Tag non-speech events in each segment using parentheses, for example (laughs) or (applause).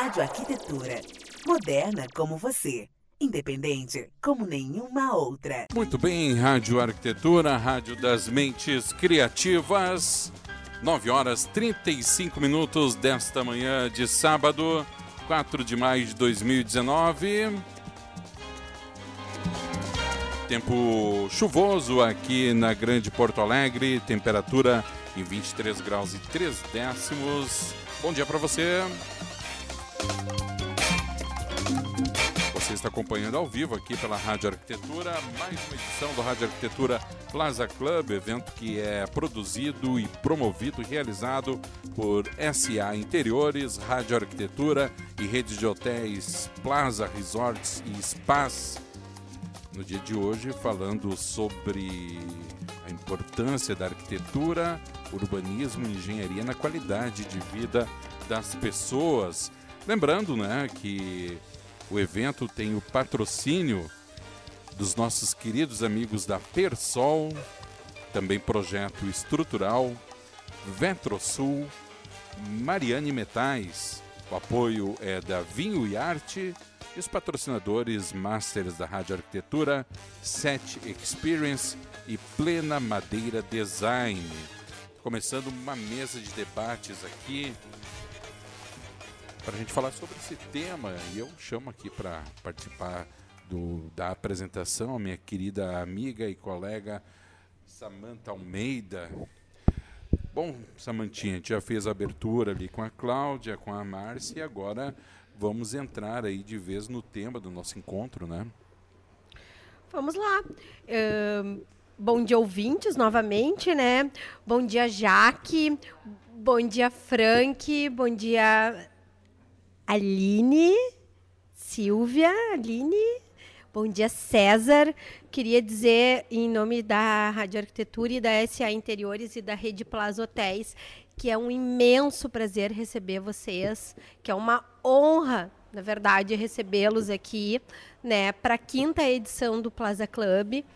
Rádio Arquitetura. Moderna como você. Independente como nenhuma outra. Muito bem, Rádio Arquitetura, Rádio das Mentes Criativas. 9 horas 35 minutos desta manhã de sábado, 4 de maio de 2019. Tempo chuvoso aqui na Grande Porto Alegre, temperatura em 23 graus e 3 décimos. Bom dia para você. Você está acompanhando ao vivo aqui pela Rádio Arquitetura, mais uma edição do Rádio Arquitetura Plaza Club, evento que é produzido e promovido e realizado por SA Interiores, Rádio Arquitetura e rede de hotéis Plaza Resorts e Spas. No dia de hoje, falando sobre a importância da arquitetura, urbanismo e engenharia na qualidade de vida das pessoas. Lembrando, né, que o evento tem o patrocínio dos nossos queridos amigos da Persol, também projeto estrutural, Vetrosul, Mariane Metais. O apoio é da Vinho e Arte e os patrocinadores Masters da Rádio Arquitetura, Set Experience e Plena Madeira Design. Começando uma mesa de debates aqui para a gente falar sobre esse tema. E eu chamo aqui para participar do, da apresentação a minha querida amiga e colega Samantha Almeida. Bom, Samantinha, a gente já fez a abertura ali com a Cláudia, com a Márcia e agora vamos entrar aí de vez no tema do nosso encontro, né? Vamos lá. Uh, bom dia, ouvintes, novamente, né? Bom dia, Jaque. Bom dia, Frank. Bom dia, Aline, Silvia, Aline. Bom dia, César. Queria dizer, em nome da Rádio Arquitetura e da SA Interiores e da Rede Plaza Hotéis, que é um imenso prazer receber vocês, que é uma honra, na verdade, recebê-los aqui, né, para a quinta edição do Plaza Club.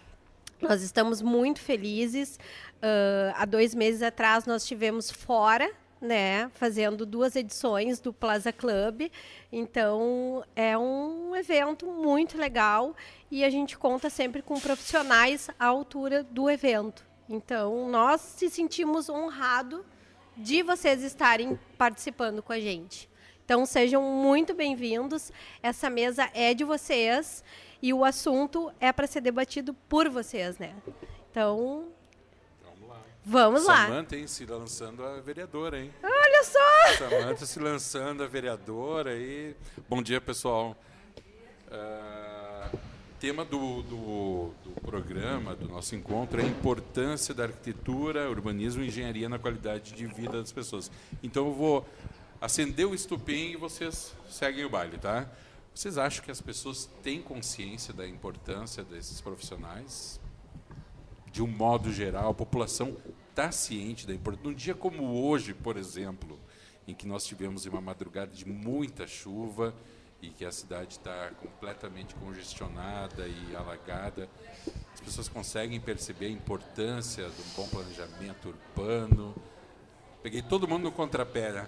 Nós estamos muito felizes. Uh, há dois meses atrás nós tivemos fora né, fazendo duas edições do Plaza Club. Então, é um evento muito legal e a gente conta sempre com profissionais à altura do evento. Então, nós se sentimos honrados de vocês estarem participando com a gente. Então, sejam muito bem-vindos. Essa mesa é de vocês e o assunto é para ser debatido por vocês, né? Então, Vamos lá. Samanta, hein, se lançando a vereadora, hein? Olha só! Samanta se lançando a vereadora aí. Bom dia, pessoal. Uh, tema do, do, do, programa, do nosso encontro, é a importância da arquitetura, urbanismo e engenharia na qualidade de vida das pessoas. Então eu vou acender o estupim e vocês seguem o baile, tá? Vocês acham que as pessoas têm consciência da importância desses profissionais? De um modo geral, a população está ciente da importância. Num dia como hoje, por exemplo, em que nós tivemos uma madrugada de muita chuva e que a cidade está completamente congestionada e alagada, as pessoas conseguem perceber a importância de um bom planejamento urbano. Peguei todo mundo no contrapé. Né?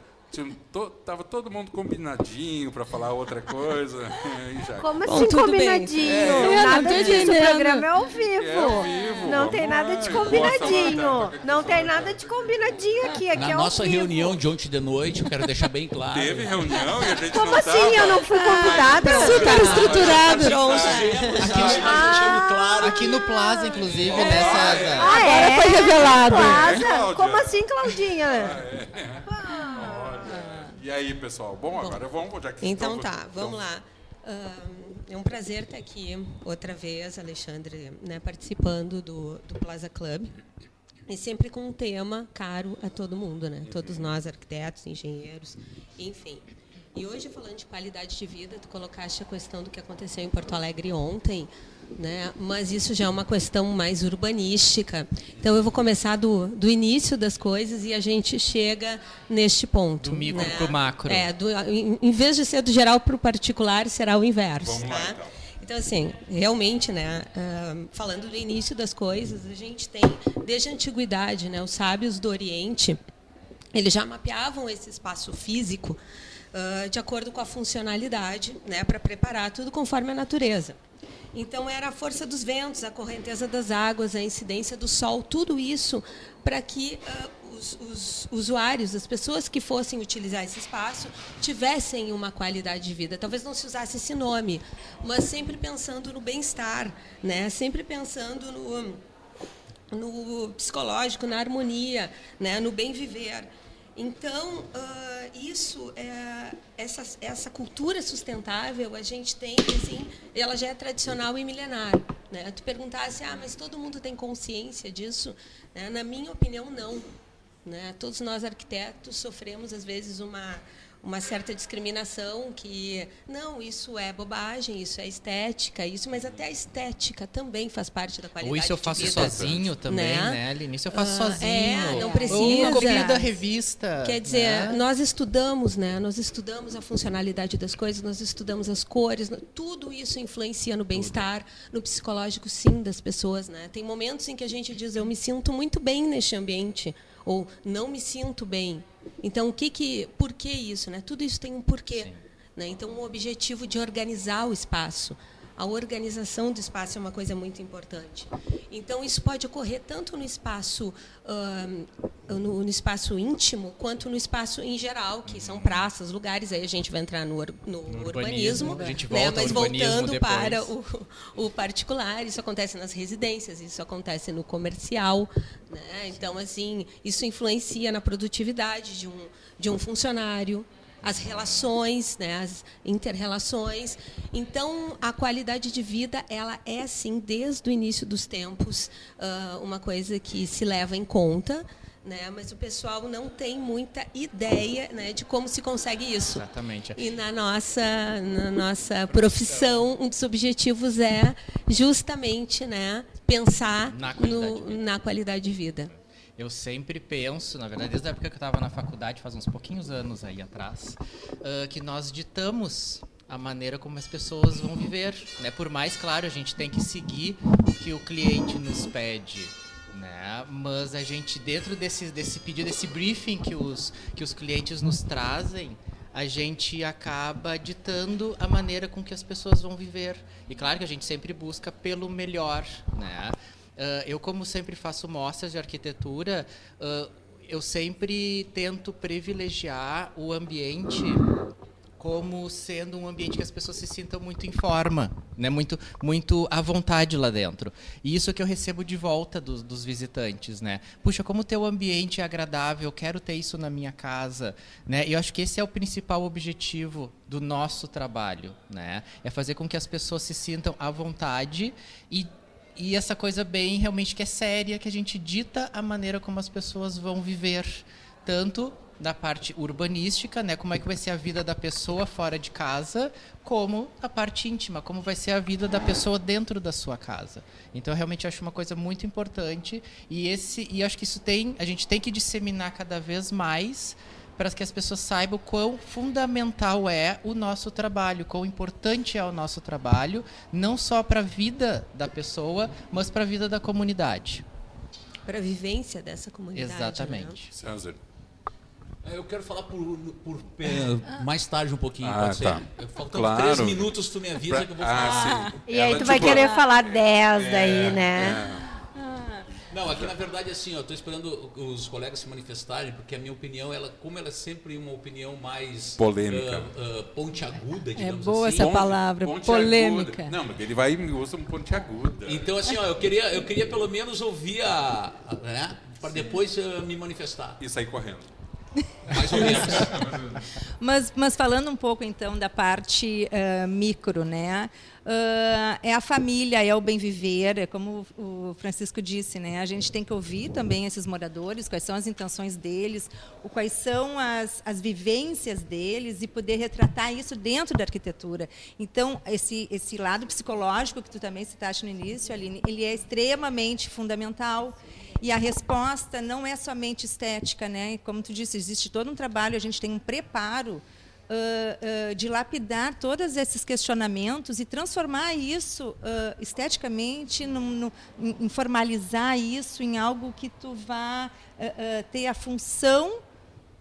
To, tava todo mundo combinadinho para falar outra coisa. (laughs) Já... Como assim Bom, combinadinho? É, nada disso, o programa é ao vivo. É ao vivo não tem nada de combinadinho. Não tem nada de combinadinho aqui. aqui Na é nossa reunião de ontem de noite, eu quero deixar bem claro. Teve reunião e a gente Como não assim? Tava... Eu não fui convidada? Ah, super estruturado. Ah, aqui no Plaza, inclusive, oh, nessa... É. Ah, é? Agora foi revelado. Plaza? Como assim, Claudinha? Ah, é. (laughs) E aí, pessoal? Bom, Bom agora vamos, já que Então tá, vamos lá. é um prazer estar aqui outra vez, Alexandre, né, participando do, do Plaza Club. E sempre com um tema caro a todo mundo, né? Todos nós, arquitetos, engenheiros, enfim. E hoje, falando de qualidade de vida, tu colocaste a questão do que aconteceu em Porto Alegre ontem, né? mas isso já é uma questão mais urbanística. Então, eu vou começar do, do início das coisas e a gente chega neste ponto. Do micro né? para o macro. É, do, em, em, vez de ser do geral para o particular, será o inverso. Vamos tá? lá, então. Então, assim, realmente, né, falando do início das coisas, a gente tem, desde a antiguidade, né, os sábios do Oriente, eles já mapeavam esse espaço físico de acordo com a funcionalidade, né, para preparar tudo conforme a natureza. Então era a força dos ventos, a correnteza das águas, a incidência do sol, tudo isso para que ah, os, os usuários, as pessoas que fossem utilizar esse espaço, tivessem uma qualidade de vida. Talvez não se usasse esse nome, mas sempre pensando no bem-estar, né? sempre pensando no, no psicológico, na harmonia, né? no bem viver. Então, ah, isso, é, essa, essa cultura sustentável, a gente tem, assim, ela já é tradicional e milenar. Né? Tu perguntasse, ah, mas todo mundo tem consciência disso? Né? Na minha opinião, não. Né? Todos nós, arquitetos, sofremos, às vezes, uma uma certa discriminação que não isso é bobagem isso é estética isso mas até a estética também faz parte da qualidade ou isso eu faço vida, sozinho também né? né Aline? isso eu faço Ah, sozinho é, não ou precisa. copia da revista Quer dizer, né? nós estudamos, né? Nós estudamos a funcionalidade das coisas, nós estudamos as cores, tudo isso influencia no bem-estar, no psicológico, sim, das pessoas, né? Tem momentos em que a gente diz, eu me sinto muito bem neste ambiente, ou não me sinto bem. Então, o que que, por que isso, né? Tudo isso tem um porquê, né? Então, o objetivo de organizar o espaço. A organização do espaço é uma coisa muito importante. Então, isso pode ocorrer tanto no espaço, no, no espaço íntimo, quanto no espaço em geral, que são praças, lugares. Aí a gente vai entrar no, ur- no urbanismo, urbanismo, né? ao mas voltando depois. para o, o particular, isso acontece nas residências, isso acontece no comercial. Né? Então, assim, isso influencia na produtividade de um, de um funcionário as relações, né, as interrelações. Então, a qualidade de vida, ela é, assim, desde o início dos tempos, ah, uma coisa que se leva em conta, né, mas o pessoal não tem muita ideia né, de como se consegue isso. exatamente E na nossa, na nossa profissão, um dos objetivos é justamente né, pensar Na qualidade no- na qualidade de vida. Eu sempre penso, na verdade, desde a época que eu estava na faculdade, faz uns pouquinhos anos aí atrás, ah, que nós ditamos a maneira como as pessoas vão viver. Né? Por mais, claro, a gente tem que seguir o que o cliente nos pede. Né? Mas a gente, dentro desse, desse pedido, desse briefing que os, que os clientes nos trazem, a gente acaba ditando a maneira com que as pessoas vão viver. E claro que a gente sempre busca pelo melhor. Né? Ah, eu, como sempre faço mostras de arquitetura, ah, eu sempre tento privilegiar o ambiente como sendo um ambiente que as pessoas se sintam muito em forma, né? muito, muito à vontade lá dentro. E isso é que eu recebo de volta dos, dos visitantes. Né? Puxa, como o teu ambiente é agradável, eu quero ter isso na minha casa. Né? E eu acho que esse é o principal objetivo do nosso trabalho. Né? É fazer com que as pessoas se sintam à vontade e e essa coisa bem realmente que é séria, que a gente dita a maneira como as pessoas vão viver, tanto da parte urbanística, né, como é que vai ser a vida da pessoa fora de casa, como a parte íntima, como vai ser a vida da pessoa dentro da sua casa. Então eu realmente acho uma coisa muito importante e esse e acho que isso tem, a gente tem que disseminar cada vez mais para que as pessoas saibam quão fundamental é o nosso trabalho, quão importante é o nosso trabalho, não só para a vida da pessoa, mas para a vida da comunidade. Para a vivência dessa comunidade. né? Exatamente. César. É, Eu quero falar por, por é, mais tarde um pouquinho, Ah, pode ser? tá. Faltando Claro. três minutos, tu me avisa que eu vou falar. Ah, sim. E aí tu vai querer falar 10 daí, é, né? é. Não, aqui na verdade assim, eu estou esperando os colegas se manifestarem, porque a minha opinião, ela, como ela é sempre uma opinião mais Polêmica. ah, ah, pontiaguda, É digamos boa assim. essa Ponte- palavra, ponte polêmica. aguda. Não, mas ele vai e usa um ponte aguda. Então assim, ó, eu queria, eu queria pelo menos ouvir a, a- né, para depois ah, me manifestar, E sair correndo. Mais ou menos. Mas, mas falando um pouco então da parte ah, micro, né? Ah, é a família, é o bem viver, é como o Francisco disse, né? A gente tem que ouvir também esses moradores, quais são as intenções deles, quais são as, as vivências deles e poder retratar isso dentro da arquitetura. Então, esse, esse lado psicológico que tu também citaste no início, Aline, ele é extremamente fundamental. E a resposta não é somente estética, né? Como tu disse, existe todo um trabalho, a gente tem um preparo ah, ah, de lapidar todos esses questionamentos e transformar isso ah, esteticamente, num, num- em formalizar isso em algo que tu vá ter a função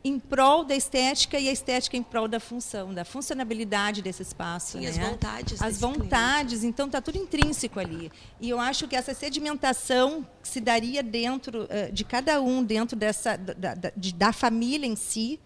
em prol da estética e a estética em prol da função, da funcionabilidade desse espaço. Sim, né? as vontades As vontades, então está tudo intrínseco ali. E eu acho que essa sedimentação que se daria dentro uh, de cada um, dentro dessa da, da, da família em si,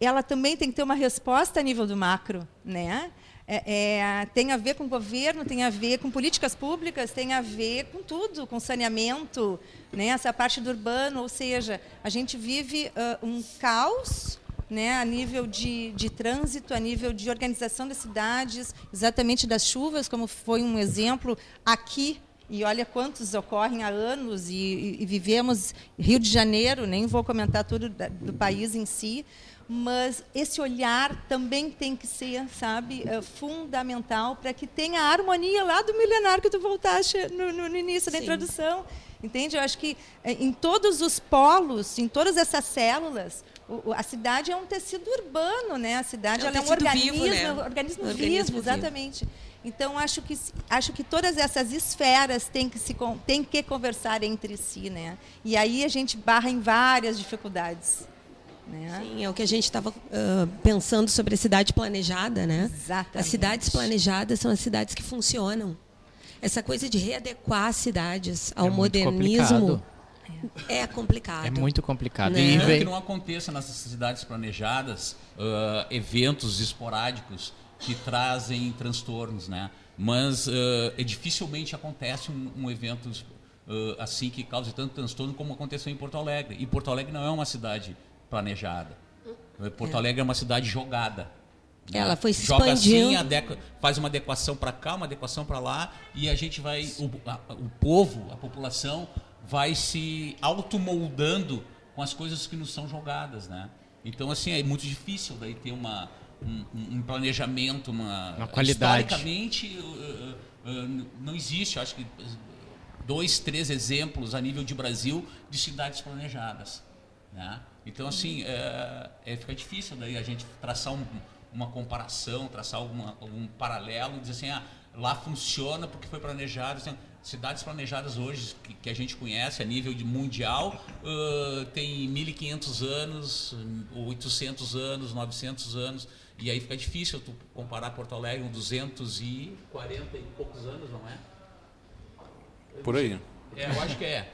ela também tem que ter uma resposta a nível do macro, né? É, é, tem a ver com governo, tem a ver com políticas públicas, tem a ver com tudo, com saneamento, né, essa parte do urbano, ou seja, a gente vive uh, um caos né, a nível de, de trânsito, a nível de organização das cidades, exatamente das chuvas, como foi um exemplo aqui. E olha quantos ocorrem há anos, e, e, e, vivemos Rio de Janeiro, nem vou comentar tudo do país em si, mas esse olhar também tem que ser, sabe, é, fundamental para que tenha a harmonia lá do milenar que tu voltaste no, no, no início da introdução. Entende? Eu acho que é, em todos os polos, em todas essas células, a cidade é um tecido urbano, né? A cidade é um, é um organismo, vivo, né? organismo, organismo vivo, vivo, exatamente. Então acho que acho que todas essas esferas têm que se têm que conversar entre si, né? E aí a gente barra em várias dificuldades. Né? Sim, é o que a gente estava uh, pensando sobre a cidade planejada, né? Exatamente. As cidades planejadas são as cidades que funcionam. Essa coisa de readequar as cidades ao é modernismo complicado. é complicado. É muito complicado. Né? E vem... que não aconteça nessas cidades planejadas uh, eventos esporádicos que trazem transtornos, né? Mas uh, dificilmente acontece um, um evento assim que cause tanto transtorno como aconteceu em Porto Alegre. E Porto Alegre não é uma cidade planejada. Porto é. Alegre é uma cidade jogada. Né? Ela foi se Joga expandindo. assim, faz uma adequação para cá, uma adequação para lá, e a gente vai, o, a, o povo, a população, vai se automoldando com as coisas que nos são jogadas, né? Então, assim, é muito difícil daí ter uma, um, um planejamento, uma... Uma qualidade. Historicamente, uh, uh, não existe, acho que dois, três exemplos a nível de Brasil de cidades planejadas, né? Então, assim, é, é, fica difícil daí a gente traçar um, uma comparação, traçar alguma, algum paralelo e dizer assim, ah, lá funciona porque foi planejado. Assim, cidades planejadas hoje que, que, a gente conhece a nível de mundial uh, tem 1.500 anos, 800 anos, 900 anos. E aí fica difícil tu comparar Porto Alegre com 240 e poucos anos, não é? Por aí. É, eu acho que é.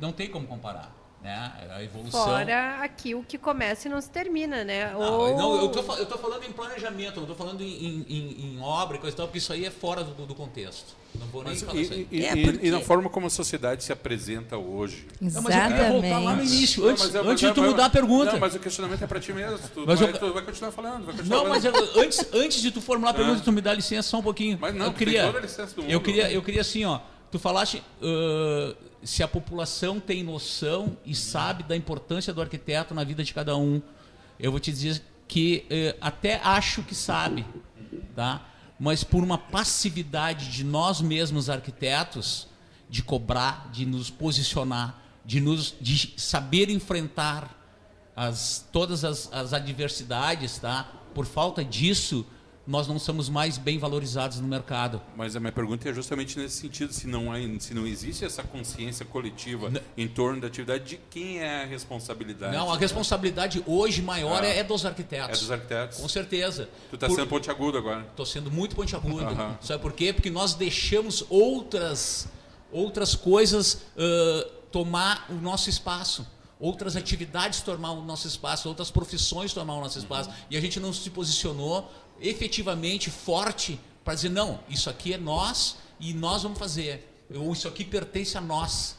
Não tem como comparar né? A evolução. Fora aqui o que começa e não se termina, né? Não, Ou... não eu, tô, eu tô falando em planejamento, não tô falando em, em, em obra e coisa e tal, porque isso aí é fora do, do contexto. Não vou nem Mas, falar e, isso aí. E, é porque... e, na forma como a sociedade se apresenta hoje. Exatamente. Não, mas eu queria voltar lá no início, antes, não, antes de tu mudar a pergunta. Não, mas o questionamento é para ti mesmo. Tu, mas vai, eu... tu vai continuar falando. Vai continuar não, mas eu, antes, antes de tu formular a pergunta, tu me dá licença só um pouquinho. Mas não, eu queria, eu queria, eu queria assim, ó. Tu falaste uh, se a população tem noção e sabe da importância do arquiteto na vida de cada um. Eu vou te dizer que uh, até acho que sabe, tá? Mas por uma passividade de nós mesmos arquitetos, de cobrar, de nos posicionar, de nos de saber enfrentar as, todas as, as adversidades, tá? Por falta disso, nós não somos mais bem valorizados no mercado. Mas a minha pergunta é justamente nesse sentido, se não, há, se não existe essa consciência coletiva não. em torno da atividade, de quem é a responsabilidade? Não, a responsabilidade hoje maior ah. é, é, dos arquitetos. É dos arquitetos? Com certeza. Tu está sendo pontiagudo agora. Estou sendo muito pontiagudo. Uh Sabe por quê? Porque nós deixamos outras, outras coisas uh, tomar o nosso espaço outras atividades tomar o nosso espaço, outras profissões tomar o nosso espaço, uhum. e a gente não se posicionou efetivamente forte para dizer, não, isso aqui é nós e nós vamos fazer. Ou isso aqui pertence a nós.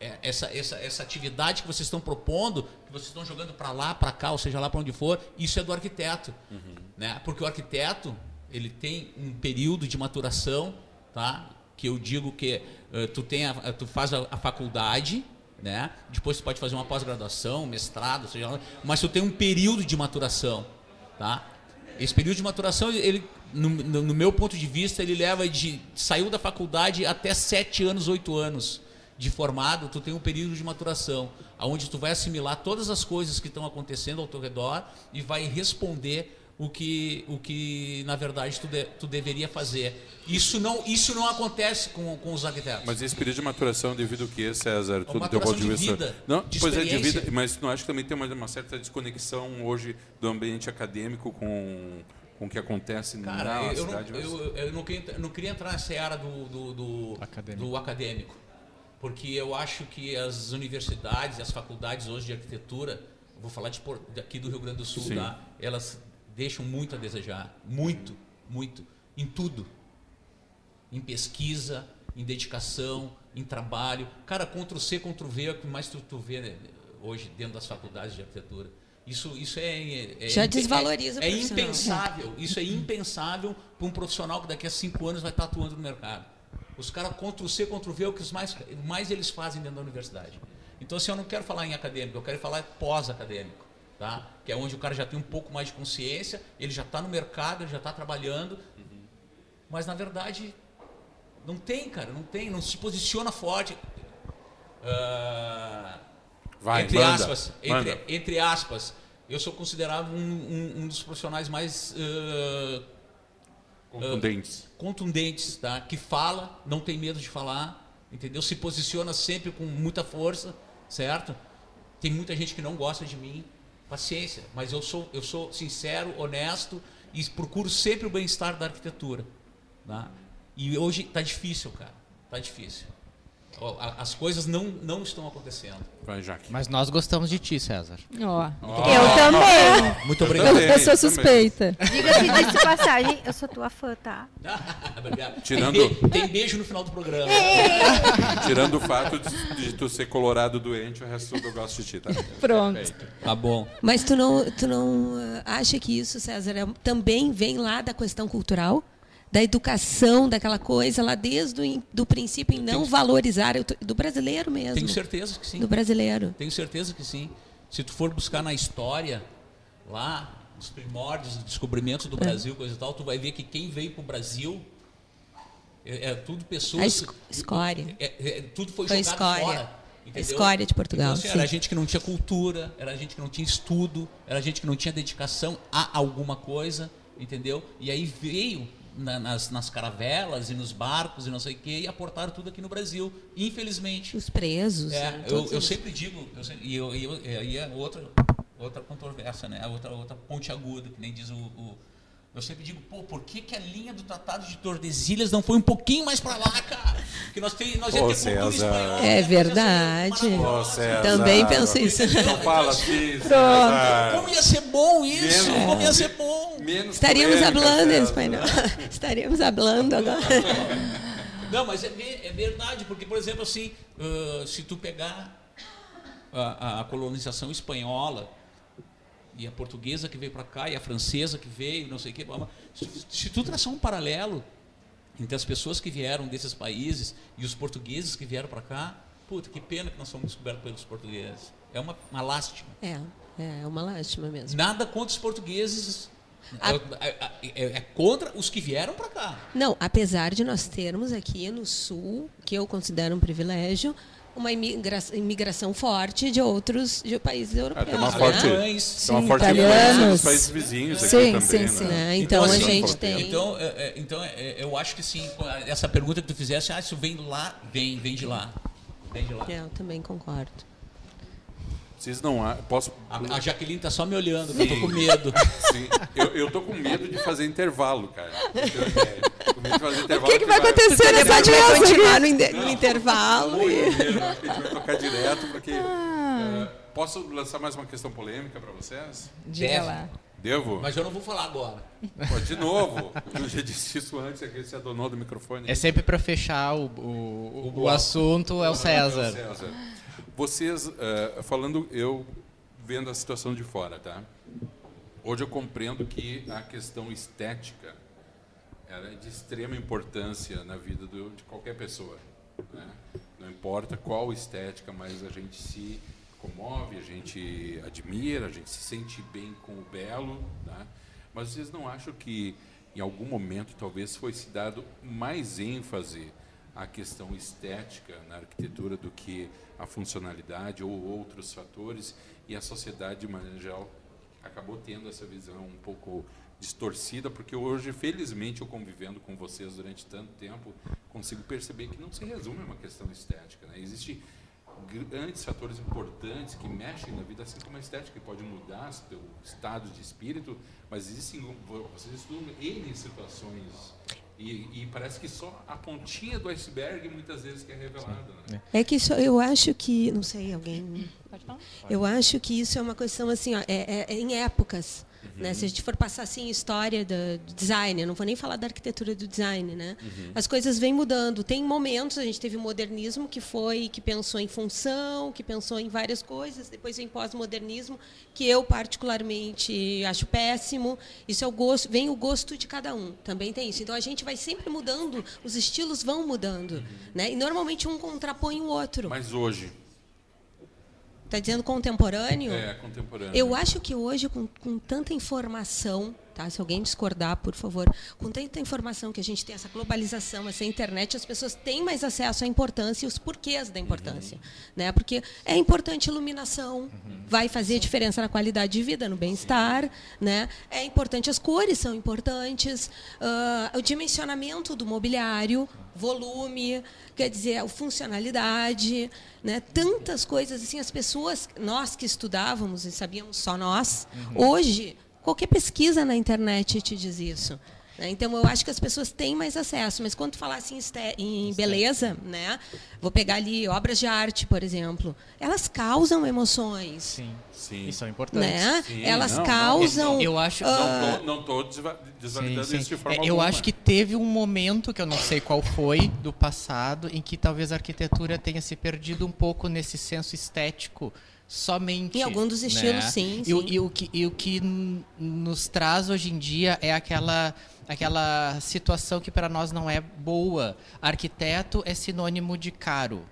É, essa, essa, essa atividade que vocês estão propondo, que vocês estão jogando para lá, para cá, ou seja lá para onde for, isso é do arquiteto. Uhum. Né? Porque o arquiteto ele tem um período de maturação, tá? que eu digo que uh, tu, tem a, tu faz a, a faculdade, né? depois tu pode fazer uma pós-graduação, mestrado, seja mas tu tem um período de maturação. Tá? Esse período de maturação, ele, no, no, meu ponto de vista, ele leva de saiu da faculdade até sete anos, oito anos de formado, tu tem um período de maturação, aonde tu vai assimilar todas as coisas que estão acontecendo ao teu redor e vai responder o que, o que na verdade tu, de, tu deveria fazer. Isso não, isso não acontece com, com os arquitetos. Mas esse período de maturação devido ao que, César? Tudo teu ponto de vista. Vida, não, de pois é, de vida, mas não acho que também tem uma, uma certa desconexão hoje do ambiente acadêmico com com o que acontece Cara, na eu cidade? Não, eu, eu, não queria, não queria entrar nessa área do, do, do, acadêmico. do acadêmico, porque eu acho que as universidades, as faculdades hoje de arquitetura, vou falar de, aqui do Rio Grande do Sul, tá? elas deixam muito a desejar, muito, muito, em tudo, em pesquisa, em dedicação, em trabalho. Cara, Ctrl C, Ctrl V é o que mais tu, tu vê né, hoje dentro das faculdades de arquitetura. Isso, isso é, é já desvaloriza é, é impensável. Isso é impensável para um profissional que daqui a cinco anos vai estar atuando no mercado. Os caras Ctrl C, Ctrl V é o que mais, mais eles fazem dentro da universidade. Então, assim, eu não quero falar em acadêmico, eu quero falar pós-acadêmico, tá? Que é onde o cara já tem um pouco mais de consciência, ele já está no mercado, ele já está trabalhando, uhum. mas na verdade não tem, cara, não tem, não se posiciona forte. Uh, Vai, entre manda, aspas, manda. Entre, entre aspas, eu sou considerado um, um, um dos profissionais mais uh, contundentes, uh, contundentes, tá? Que fala, não tem medo de falar, entendeu? Se posiciona sempre com muita força, certo? Tem muita gente que não gosta de mim, paciência, mas eu sou eu sou sincero, honesto e procuro sempre o bem-estar da arquitetura, tá? E hoje está difícil, cara, está difícil. As coisas não, não estão acontecendo. Vai, Jaque. Mas nós gostamos de ti, César. Oh. Oh. Eu também. Muito obrigado. Eu, eu sou suspeita. Diga-se de passagem, eu sou tua fã, tá? (laughs) obrigado. Tirando... Tem, be tem, beijo no final do programa. Tirando o fato de, de, tu ser colorado doente, o resto eu gosto de ti, tá? Pronto. Perfeito. Tá bom. Mas tu não, tu não uh, acha que isso, César, é, também vem lá da questão cultural? Da educação, daquela coisa lá desde o do princípio em não valorizar do brasileiro mesmo. Tenho certeza que sim. Do brasileiro. Tenho certeza que sim. Se tu for buscar na história lá os primórdios, os descobrimentos do é. Brasil, coisa e tal, tu vai ver que quem veio para o Brasil é, é, tudo pessoas. A escória. É, é, tudo foi, foi jogado escória. fora. Entendeu? A escória de Portugal. Então, assim, era gente que não tinha cultura, era gente que não tinha estudo, era gente que não tinha dedicação a alguma coisa, entendeu? E aí veio na, nas, nas caravelas e nos barcos e não sei o quê, e aportaram tudo aqui no Brasil, infelizmente. Os presos. É, né, eu, eu sempre digo, eu sempre, e eu, eu, aí é outra, outra controvérsia, né? outra, outra ponte aguda, que nem diz o, o eu sempre digo, pô, por que, que a linha do Tratado de Tordesilhas não foi um pouquinho mais para lá, cara? Que nós, tem, nós temos cultura espanhola. É verdade. Também penso isso. Não fala assim. Como ia ser bom isso? Menos, Como ia ser bom? Menos Estaríamos falando em espanhol. (laughs) Estaríamos falando agora. (laughs) Não, mas é, é verdade, porque, por exemplo, assim, uh, se tu pegar a, a colonização espanhola, e a portuguesa que veio para cá, e a francesa que veio, não sei o quê. Se, tu traçar um paralelo entre as pessoas que vieram desses países e os portugueses que vieram para cá, puta, que pena que nós fomos descobertos pelos portugueses. É uma, uma lástima. É, é uma lástima mesmo. Nada contra os portugueses. A... É, é, é, é, contra os que vieram para cá. Não, apesar de nós termos aqui no Sul, que eu considero um privilégio, uma imigração, imigração forte de outros de países europeus. Ah, tem uma forte, né? sim, tem uma forte italianos. dos países vizinhos aqui sim, também. Sim, né? sim. Né? Então, então assim, a gente tem. Então, é, é, então é, eu acho que sim. Essa pergunta que tu fizesse, ah, isso vem lá, vem, vem de lá. Vem de lá. Eu também concordo. Vocês não posso a, a Jaqueline está só me olhando, Sim. eu tô com medo. (laughs) Sim. Eu, eu tô com medo de fazer intervalo, cara. Eu, (laughs) O que, que vai acontecer nessa dia? Vai continuar no, in no intervalo. E... a gente vai tocar direto, porque. Ah. Uh, posso lançar mais uma questão polêmica para vocês? Diga lá. Devo? Mas eu não vou falar agora. Pô, de novo. Eu já disse isso antes, aqui você adonou do microfone. É sempre para fechar o, o, o, o assunto, é o César. É o César. Vocês, uh, falando, eu vendo a situação de fora, tá? Hoje eu compreendo que a questão estética é de extrema importância na vida do, de qualquer pessoa. Né? Não importa qual estética, mas a gente se comove, a gente admira, a gente se sente bem com o belo. Tá? Mas vocês não acham que em algum momento talvez foi se dado mais ênfase à questão estética na arquitetura do que a funcionalidade ou outros fatores, e a sociedade, de maneira geral, acabou tendo essa visão um pouco distorcida, porque hoje, felizmente, eu convivendo com vocês durante tanto tempo, consigo perceber que não se resume a uma questão estética. Né? Existem grandes fatores importantes que mexem na vida, assim como a estética, que pode mudar seu estado de espírito, mas existem, vocês estudam N situações e, e, parece que só a pontinha do iceberg muitas vezes que é revelada. Né? É que isso, eu acho que, não sei, alguém. Pode falar? Eu acho que isso é uma questão assim, ó, é, é, é em épocas. Uhum. Né? Se a gente for passar assim história do design, eu não vou nem falar da arquitetura do design, né? Uhum. As coisas vêm mudando. Tem momentos a gente teve o modernismo que foi que pensou em função, que pensou em várias coisas. Depois vem pós-modernismo que eu particularmente acho péssimo. Isso é o gosto, vem o gosto de cada um. Também tem isso. Então a gente vai sempre mudando, os estilos vão mudando, uhum. né? E normalmente um contrapõe o outro. Mas hoje Está dizendo contemporâneo? É, contemporâneo. Eu acho que hoje, com, com tanta informação, tá? se alguém discordar, por favor, com tanta informação que a gente tem, essa globalização, essa internet, as pessoas têm mais acesso à importância e os porquês da importância. Uhum. Né? Porque é importante iluminação, uhum. vai fazer diferença na qualidade de vida, no bem-estar. Né? É importante, as cores são importantes, uh, o dimensionamento do mobiliário, volume, quer dizer, a funcionalidade, né? tantas coisas assim, as pessoas, nós que estudávamos e sabíamos só nós, uhum. hoje qualquer pesquisa na internet te diz isso. Né? Então, eu acho que as pessoas têm mais acesso. Mas quando falar assim em beleza, né? vou pegar ali obras de arte, por exemplo, elas causam emoções. Sim, sim. E são importantes. Né? Sim, elas não, causam. Não, eu acho. Uh, não estou desvalidando sim, sim. isso de forma é, Eu alguma. acho que teve um momento, que eu não sei qual foi, do passado, em que talvez a arquitetura tenha se perdido um pouco nesse senso estético somente. Em algum dos estilos, né? sim. E, e, o que, e o que nos traz hoje em dia é aquela aquela situação que para nós não é boa. Arquiteto é sinônimo de caro.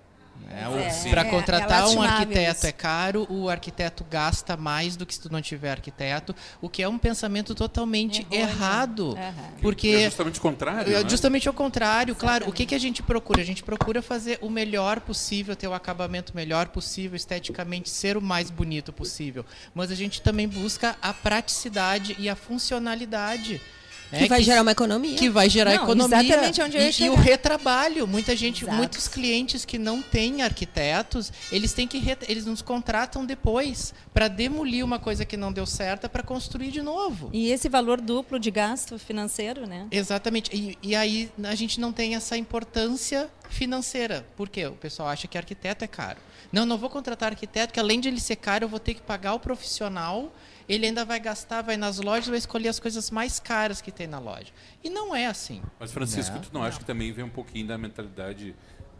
É, para contratar é, um arquiteto isso. é caro, o arquiteto gasta mais do que se tu não tiver arquiteto, o que é um pensamento totalmente errado. Uhum. Porque é justamente o contrário. É, né? justamente o contrário. Exatamente. Claro, o que, que a gente procura? A gente procura fazer o melhor possível, ter o acabamento melhor possível, esteticamente ser o mais bonito possível. Mas a gente também busca a praticidade e a funcionalidade. Que é, vai que, gerar uma economia. Que vai gerar não, economia. Exatamente onde eu ia e, e o retrabalho. Muita gente, Exato. muitos clientes que não têm arquitetos, eles têm que eles nos contratam depois para demolir uma coisa que não deu certo para construir de novo. E esse valor duplo de gasto financeiro, né? Exatamente. E, e aí a gente não tem essa importância financeira. Por quê? O pessoal acha que arquiteto é caro. Não, não vou contratar arquiteto, que além de ele ser caro, eu vou ter que pagar o profissional ele ainda vai gastar, vai nas lojas, vai escolher as coisas mais caras que tem na loja. E não é assim. Mas, Francisco, não, tu não, não. acha que também vem um pouquinho da mentalidade,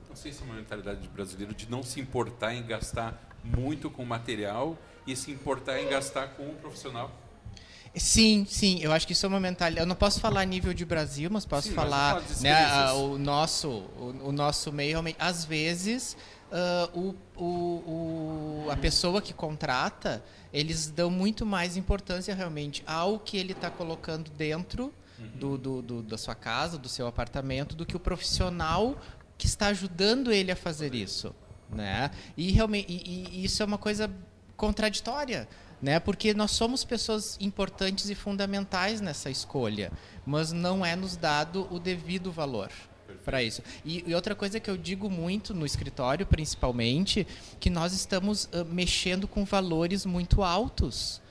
não sei se é uma mentalidade de brasileiro, de não se importar em gastar muito com material e se importar em gastar com um profissional? Sim, sim, eu acho que isso é uma mentalidade. Eu não posso falar a nível de Brasil, mas posso sim, falar mas né, o nosso, o, o, nosso meio realmente. Às vezes, uh, o, o, o, a pessoa que contrata, eles dão muito mais importância realmente ao que ele está colocando dentro do, do, do, da sua casa, do seu apartamento, do que o profissional que está ajudando ele a fazer isso, né? E realmente, e, e isso é uma coisa contraditória, né? Porque nós somos pessoas importantes e fundamentais nessa escolha, mas não é nos dado o devido valor para isso. E, e, outra coisa que eu digo muito no escritório, principalmente, que nós estamos uh, mexendo com valores muito altos.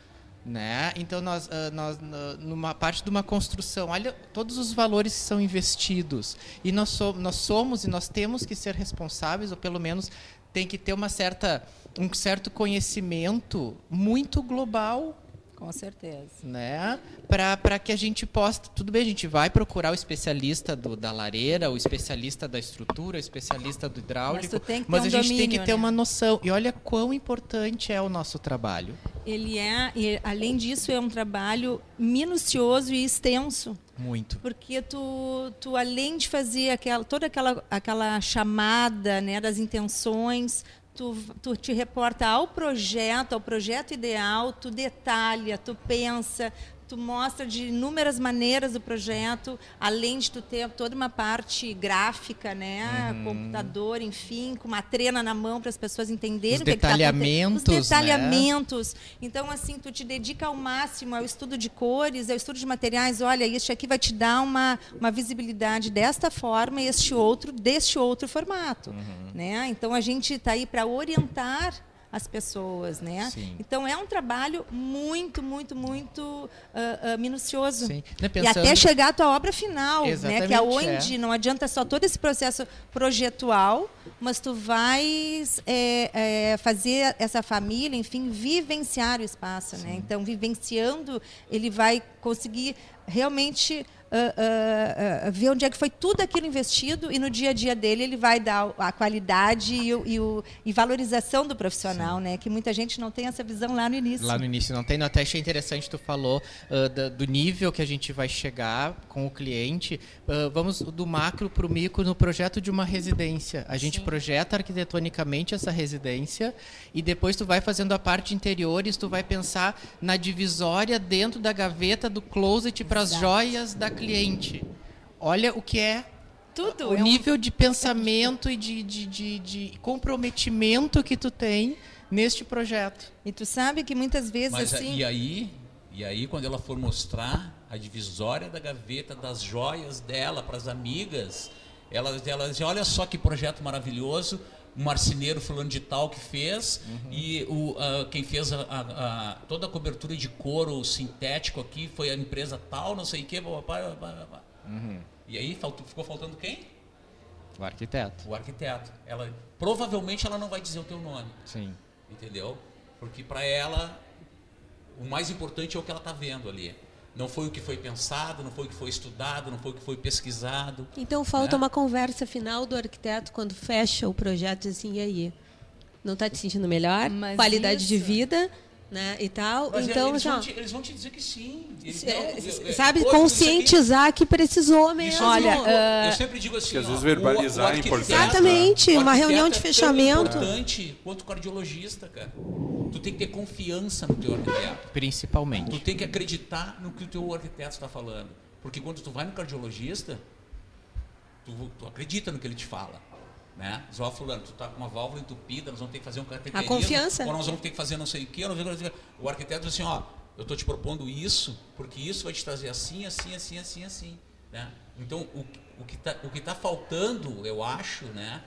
Né? Então, nós, uh, nós numa parte de uma construção, olha todos os valores são investidos. E nós, so, nós somos e nós temos que ser responsáveis, ou pelo menos tem que ter uma certa, um certo conhecimento muito global com certeza. Né? Para que a gente possa. Tudo bem, a gente vai procurar o especialista do, da lareira, o especialista da estrutura, o especialista do hidráulico. Mas, mas um a gente domínio, tem que ter né? uma noção. E olha quão importante é o nosso trabalho. Ele é, e, além disso, é um trabalho minucioso e extenso. Muito. Porque tu, tu além de fazer aquela, toda aquela, aquela chamada né, das intenções, tu, tu te reporta ao projeto, ao projeto ideal, tu detalha, tu pensa, tu mostra de inúmeras maneiras o projeto, além de tu ter toda uma parte gráfica, né, Uhum. computador, enfim, com uma trena na mão para as pessoas entenderem Os o que que tá aconte- detalhamentos, Os né? detalhamentos. Então, assim, tu te dedica ao máximo ao estudo de cores, ao estudo de materiais. Olha, este aqui vai te dar uma, uma visibilidade desta forma e este outro deste outro formato, Uhum. né? Então a gente está aí para orientar as pessoas, né? Sim. Então é um trabalho muito, muito, muito ah, ah, minucioso. Sim. Né, E até pensando- chegar à tua obra final, né? Exatamente, Que é onde é. não adianta só todo esse processo projetual, mas tu vais é, é, fazer essa família, enfim, vivenciar o espaço, né? Então, vivenciando, ele vai conseguir realmente ah, ah, ver onde é que foi tudo aquilo investido e no dia a dia dele ele vai dar a qualidade e, o, e, o- e valorização do profissional, né? Que muita gente não tem essa visão lá no início. Lá no início não tem, não, até achei interessante tu falou da- do nível que a gente vai chegar com o cliente. Vamos do macro para o micro no projeto de uma residência. A gente projeta arquitetonicamente essa residência e depois tu vai fazendo a parte interiores, tu vai pensar na divisória dentro da gaveta do closet para as joias da cliente. Olha o que é Tudo. o é um- nível de pensamento e de, de, de, de comprometimento que tu tem neste projeto. E tu sabe que muitas vezes Mas assim. e aí, e aí quando ela for mostrar a divisória da gaveta das joias dela para as amigas, elas elas dizem, olha só que projeto maravilhoso, um marceneiro fulano de tal que fez e o ah, quem fez a, a- a- toda a cobertura de couro sintético aqui foi a empresa tal, não sei o que, e aí faltou- ficou faltando quem? O arquiteto. O arquiteto. Ela provavelmente ela não vai dizer o teu nome Sim. entendeu? Porque para ela o mais importante é o que ela está vendo ali. Não foi o que foi pensado, não foi o que foi estudado, não foi o que foi pesquisado. Então falta Né? uma conversa final do arquiteto quando fecha o projeto, assim, e aí? Não está te sentindo melhor? Mas Qualidade de isso- vida, né? E tal. Mas então eles, já. vão te, eles vão te dizer que sim. Eles, É, não, eu- sabe, hoje conscientizar que precisou mesmo. Olha, ah, eu sempre digo assim, que às ó, vezes verbalizar o é importante. Exatamente, o uma reunião de é tão fechamento. importante quanto cardiologista, cara. Tu tem que ter confiança no teu arquiteto. Tu Principalmente. tem que acreditar no que o teu arquiteto está falando. Porque quando tu vai no cardiologista, tu, tu acredita no que ele te fala. Né? Diz, ó, fulano, tu tá com uma válvula entupida, nós vamos ter que fazer um cateterismo. confiança. Ou nós vamos ter que fazer não sei o quê. ou nós vamos ter que- O arquiteto diz assim, ó, eu estou te propondo isso, porque isso vai te trazer assim, assim, assim, assim, assim. Né? Então, o, o que está o que tá faltando, eu acho, né,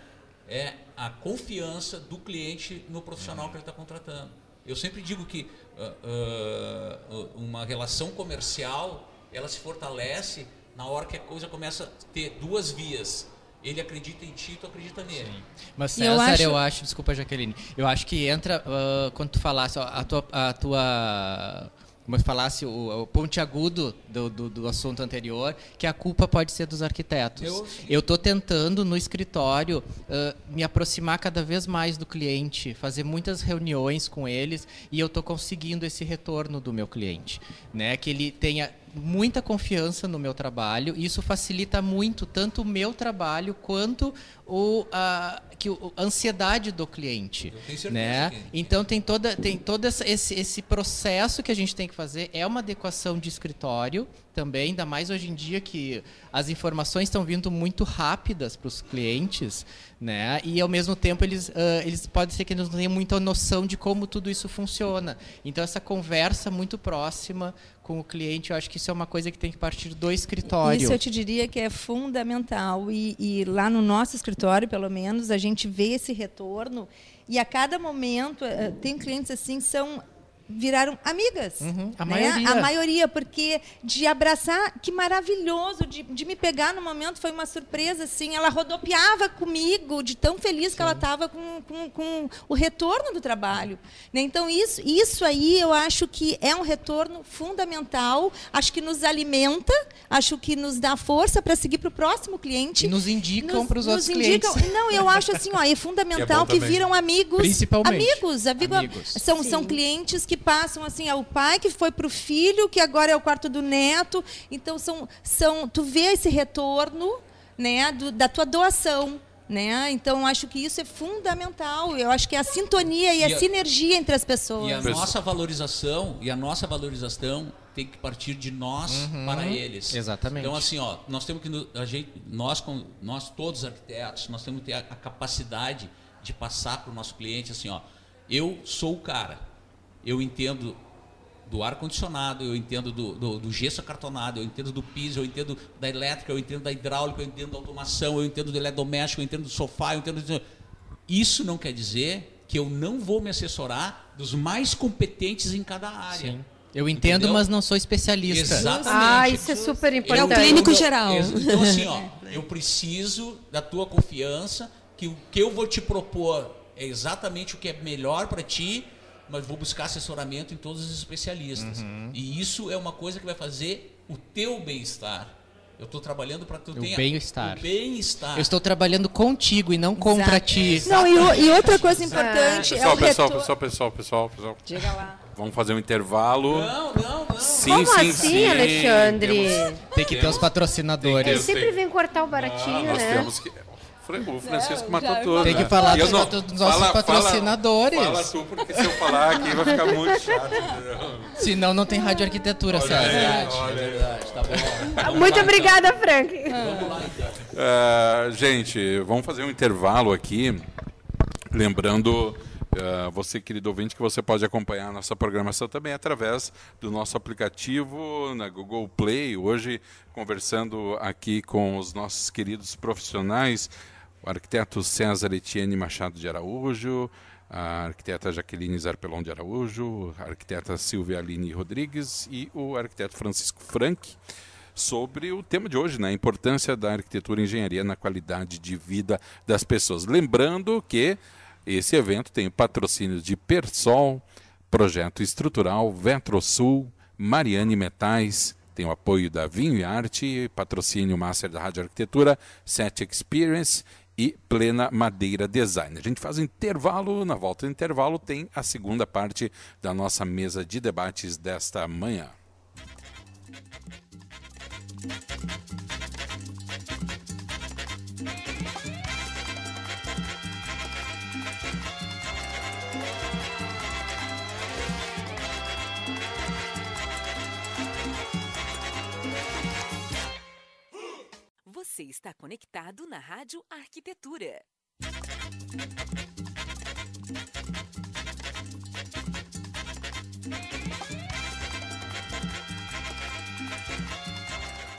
é a confiança do cliente no profissional que ele está contratando. Eu sempre digo que ah, ah, uma relação comercial, ela se fortalece na hora que a coisa começa a ter duas vias. Ele acredita em ti, tu acredita nele. Mas E eu César, eu acho... acho- desculpa, Jaqueline, eu acho que entra ah, quando tu falasse ó, a tua, a tua como eu falasse o, o ponte agudo do, do, do assunto anterior, que a culpa pode ser dos arquitetos. Eu- estou tentando no escritório ah, me aproximar cada vez mais do cliente, fazer muitas reuniões com eles e eu estou conseguindo esse retorno do meu cliente, né? Que ele tenha muita confiança no meu trabalho e isso facilita muito tanto o meu trabalho quanto o, a, que a ansiedade do cliente, Eu tenho certeza né? Então tem toda tem todo esse, esse processo que a gente tem que fazer é uma adequação de escritório também, ainda mais hoje em dia que as informações estão vindo muito rápidas para os clientes, né? E ao mesmo tempo eles ah, eles podem ser que eles não tenham muita noção de como tudo isso funciona. Então essa conversa muito próxima com o cliente, eu acho que isso é uma coisa que tem que partir do escritório. Isso eu te diria que é fundamental. E, e lá no nosso escritório, pelo menos, a gente vê esse retorno. E a cada momento, eh, tem clientes assim são viraram amigas. Uhum, a né? maioria. A maioria, porque de abraçar, que maravilhoso, de, de me pegar no momento, foi uma surpresa, assim, ela rodopiava comigo, de tão feliz que ela estava com, com, com o retorno do trabalho. né? Então, isso, isso aí eu acho que é um retorno fundamental, acho que nos alimenta, acho que nos dá força para seguir para o próximo cliente. E nos indicam para os nos outros indicam- clientes. Não, eu acho assim, ó, é fundamental bom que também. viram amigos. Principalmente. Amigos, amigo- Amigos. São, são Sim. clientes que passam assim, é o pai que foi para o filho, que agora é o quarto do neto. Então são, são tu vê esse retorno, né, do- da tua doação. Né? Então, acho que isso é fundamental. Eu acho que é a sintonia e, E a, a- sinergia entre as E a pessoas. Nossa valorização, e a nossa valorização tem que partir de nós para eles. Exatamente. Então assim, ó, nós temos que a gente, nós com nós todos arquitetos, nós temos que ter a, a capacidade de passar para o nosso cliente assim, ó, eu sou o cara. Eu entendo do ar condicionado, eu entendo do, do, do gesso acartonado, eu entendo do piso, eu entendo da elétrica, eu entendo da hidráulica, eu entendo da automação, eu entendo do eletrodoméstico, eu entendo do sofá, eu entendo do... Isso não quer dizer que eu não vou me assessorar dos mais competentes em cada área. Sim. Eu entendo, Entendeu? mas não sou especialista. Exatamente. Ah, isso é super É o importante. clínico geral. Então, assim, ó, eu preciso da tua confiança, que o que eu vou te propor é exatamente o que é melhor para ti, mas vou buscar assessoramento em todos os especialistas. E isso é uma coisa que vai fazer o teu bem-estar. Eu estou trabalhando para que tu O tenha bem-estar. o bem-estar. Eu estou trabalhando contigo e não contra Exato. ti. Não, e, o- e outra coisa importante é Pessoal, o pessoal, pessoal, pessoal, pessoal, pessoal. Diga lá. Vamos fazer um intervalo. Não, não, não. Sim, Como sim, assim, sim. Alexandre? Temos- Tem que ter os Ele patrocinadores. sempre tem- vem cortar o Ah, baratinho, nós né? temos que. O Francisco Não, matou já- tudo. Tem que né? falar dos não- dos nossos patrocinadores. Fala, tu, porque se eu falar aqui vai ficar muito chato. (laughs) entendeu? Senão não tem rádio arquitetura, César. Verdade, é verdade, tá bom. Muito lá, obrigada, Frank. Então. Vamos lá, então. Ah, gente, vamos fazer um intervalo aqui. Lembrando, ah, você, querido ouvinte, que você pode acompanhar a nossa programação também através do nosso aplicativo na Google Play. Hoje, conversando aqui com os nossos queridos profissionais, arquiteto César Etienne Machado de Araújo, a arquiteta Jaqueline Zarpelon de Araújo, a arquiteta Silvia Aline Rodrigues e o arquiteto Francisco Frank sobre o tema de hoje, né? a importância da arquitetura e engenharia na qualidade de vida das pessoas. Lembrando que esse evento tem o patrocínio de Persol, Projeto Estrutural, Vetrosul, Mariane Metais, tem o apoio da Vinho e Arte, patrocínio Master da Rádio Arquitetura, Set Experience e Plena Madeira Design. A gente faz um intervalo, na volta do intervalo tem a segunda parte da nossa mesa de debates desta manhã. Está conectado na Rádio Arquitetura.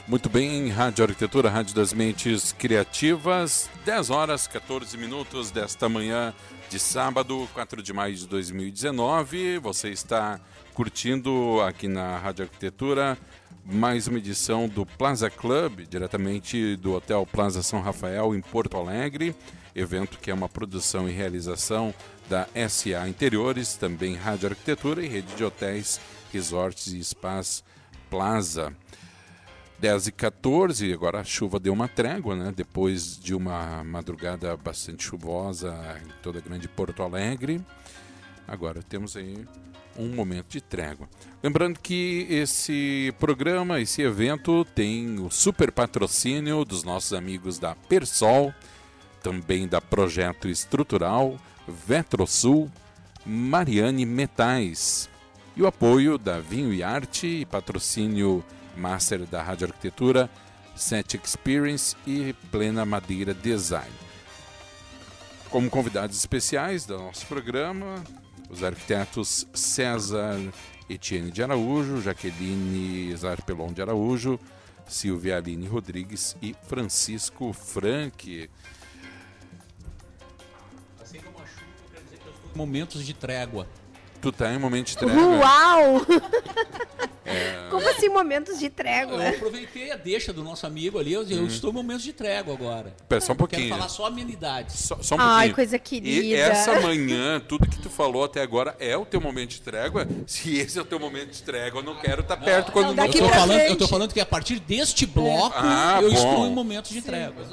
Muito bem, Rádio Arquitetura, Rádio das Mentes Criativas, 10 horas 14 minutos desta manhã de sábado, 4 de maio de 2019. Você está curtindo aqui na Rádio Arquitetura mais uma edição do Plaza Club, diretamente do Hotel Plaza São Rafael, em Porto Alegre. Evento que é uma produção e realização da SA Interiores, também Rádio Arquitetura e rede de hotéis, resorts e spas Plaza. 10 e 14, agora a chuva deu uma trégua, né? Depois de uma madrugada bastante chuvosa em toda a grande Porto Alegre. Agora temos aí um momento de trégua. Lembrando que esse programa, esse evento, tem o super patrocínio dos nossos amigos da Persol, também da Projeto Estrutural, Vetrosul, Mariane Metais e o apoio da Vinho e Arte e patrocínio Master da Rádio Arquitetura, Set Experience e Plena Madeira Design. Como convidados especiais do nosso programa, os arquitetos César Etienne de Araújo, Jaqueline Zarpelon de Araújo, Silvia Aline Rodrigues e Francisco Frank. Assim como a chuva, quer dizer que eu estou em momentos de trégua. Tu tá em momento de trégua? Uau! Como assim, momentos de trégua? Eu aproveitei a deixa do nosso amigo ali, eu, eu estou em momentos de trégua agora. Espera só um Quero pouquinho. falar só amenidades. Só, só um Ai, pouquinho. coisa E querida. essa manhã, tudo falou até agora é o teu momento de trégua? Se esse é o teu momento de trégua, eu não quero estar perto quando não, não, daqui Eu tô, falando, eu tô falando que a partir deste bloco Ah, eu bom. estou em momentos de trégua.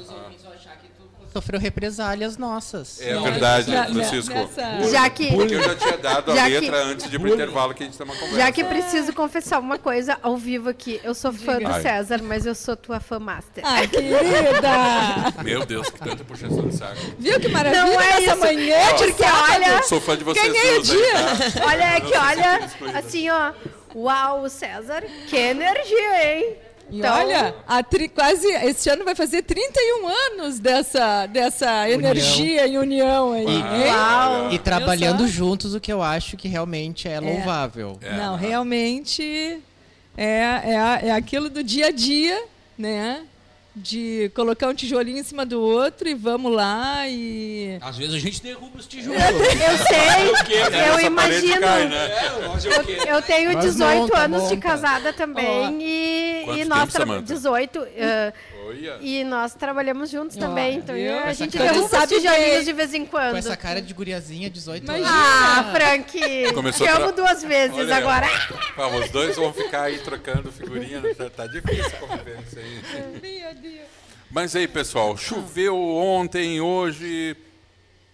Sofreu represálias nossas. É Não, verdade, Na- Francisco. nessa- Já que, Porque eu já tinha dado a Já que- letra antes de ir pro intervalo que a gente tem uma conversa. já que preciso confessar uma coisa ao vivo aqui. Eu sou fã do Ai. César, mas eu sou tua fã master. Ai, querida! (laughs) Meu Deus, que tanta puxação de saco. Viu que maravilha Não é isso. manhã? É porque, olha, Sou fã de vocês Ganhei o duas aí, tá? olha aqui, Não, olha, assim, ó, Uau, César, que energia, hein? E Então- olha, a tri- quase esse ano vai fazer 31 anos dessa, dessa energia e união aí. hein? Uau! E trabalhando juntos, o que eu acho que realmente é louvável. É, Não, realmente é, é, é aquilo do dia a dia, né? De colocar um tijolinho em cima do outro e vamos lá e. Às vezes a gente derruba os tijolos. Eu sei, (laughs) eu Essa imagino. cai, né? Eu, eu tenho Mas 18 monta, anos de casada também e, e nós tempo, tra- Samantha? 18 eh, Olha. e nós trabalhamos juntos também, então a gente os Sabe tijolinhos de vez em Com quando. essa cara de guriazinha, 18 Imagina. anos. Ah, Frank, Começou te amo duas vezes Olha agora. Ah, os dois vão ficar aí trocando figurinha. Tá, tá difícil conviver isso aí. Meu Deus. Mas aí, pessoal, choveu ontem, hoje.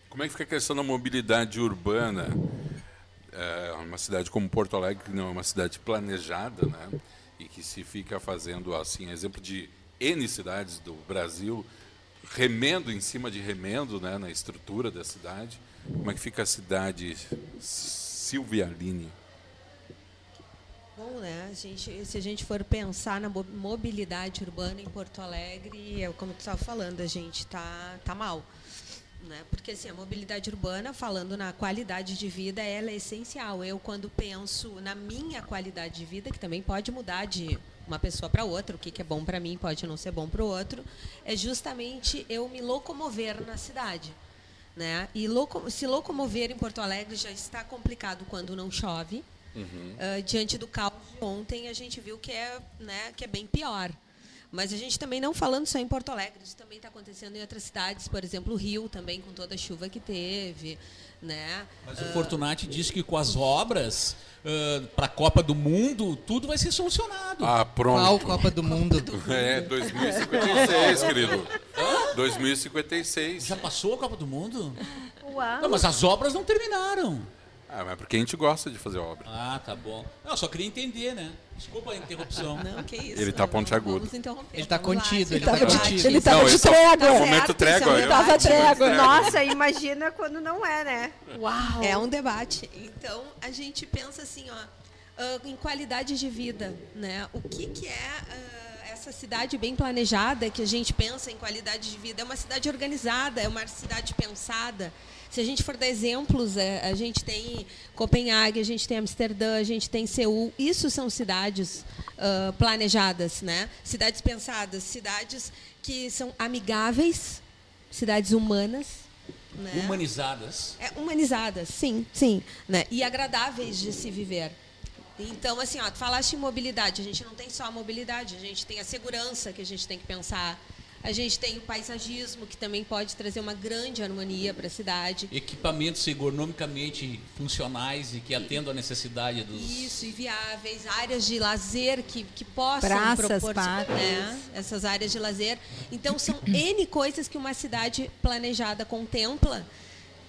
Como é que fica a questão da mobilidade urbana? É uma cidade como Porto Alegre, que não é uma cidade planejada, né? E que se fica fazendo, assim, exemplo de N cidades do Brasil, remendo em cima de remendo, né? Na estrutura da cidade. Como é que fica a cidade Silvia Aline? Bom, né? A gente, se a gente for pensar na mo- mobilidade urbana em Porto Alegre, é como tu estava falando, a gente tá tá mal, né? Porque assim, a mobilidade urbana, falando na qualidade de vida, ela é essencial. Eu quando penso na minha qualidade de vida, que também pode mudar de uma pessoa para outra, o que que é bom para mim pode não ser bom para o outro, é justamente eu me locomover na cidade. Né? E loco se locomover em Porto Alegre já está complicado quando não chove. Ah, diante do caos de ontem, a gente viu que é, né, que é bem pior. Mas a gente também não falando só em Porto Alegre, isso também está acontecendo em outras cidades, por exemplo, o Rio também, com toda a chuva que teve. Né? Mas o Fortunati disse que com as obras para a Copa do Mundo, tudo vai ser solucionado. Ah, Qual pronto. Copa do Mundo? (laughs) É, 2056, (laughs) querido. 2056. Já passou a Copa do Mundo? Uau. Não, mas as obras não terminaram. Ah, mas porque a gente gosta de fazer obra. Ah, tá bom. Não, só queria entender, né? Desculpa a interrupção. Não, que isso. Ele tá não, pontiagudo. Ele tá contido, ele tá de- contido. ele tava de é trégua. é o momento trégua. é eu- Tava trégua. Nossa, imagina quando não é, né? Uau. É um debate. Então, a gente pensa assim, ó, ah, em qualidade de vida, né? O que, que é ah, essa cidade bem planejada que a gente pensa em qualidade de vida? É uma cidade organizada, é uma cidade pensada. Se a gente for dar exemplos, é, a gente tem Copenhague, a gente tem Amsterdã, a gente tem Seul. Isso são cidades ah, planejadas, né? Cidades pensadas, cidades que são amigáveis, cidades humanas. Né? Humanizadas. É, humanizadas, sim, sim. Né? E agradáveis de se viver. Então, assim, ó, tu falaste em mobilidade. A gente não tem só a mobilidade, a gente tem a segurança que a gente tem que pensar. A gente tem o paisagismo, que também pode trazer uma grande harmonia para a cidade. Equipamentos ergonomicamente funcionais e que atendam a necessidade dos. Isso, e viáveis, áreas de lazer que, que possam Praças, proporcionar parques. né, essas áreas de lazer. Então, são (clears throat) N coisas que uma cidade planejada contempla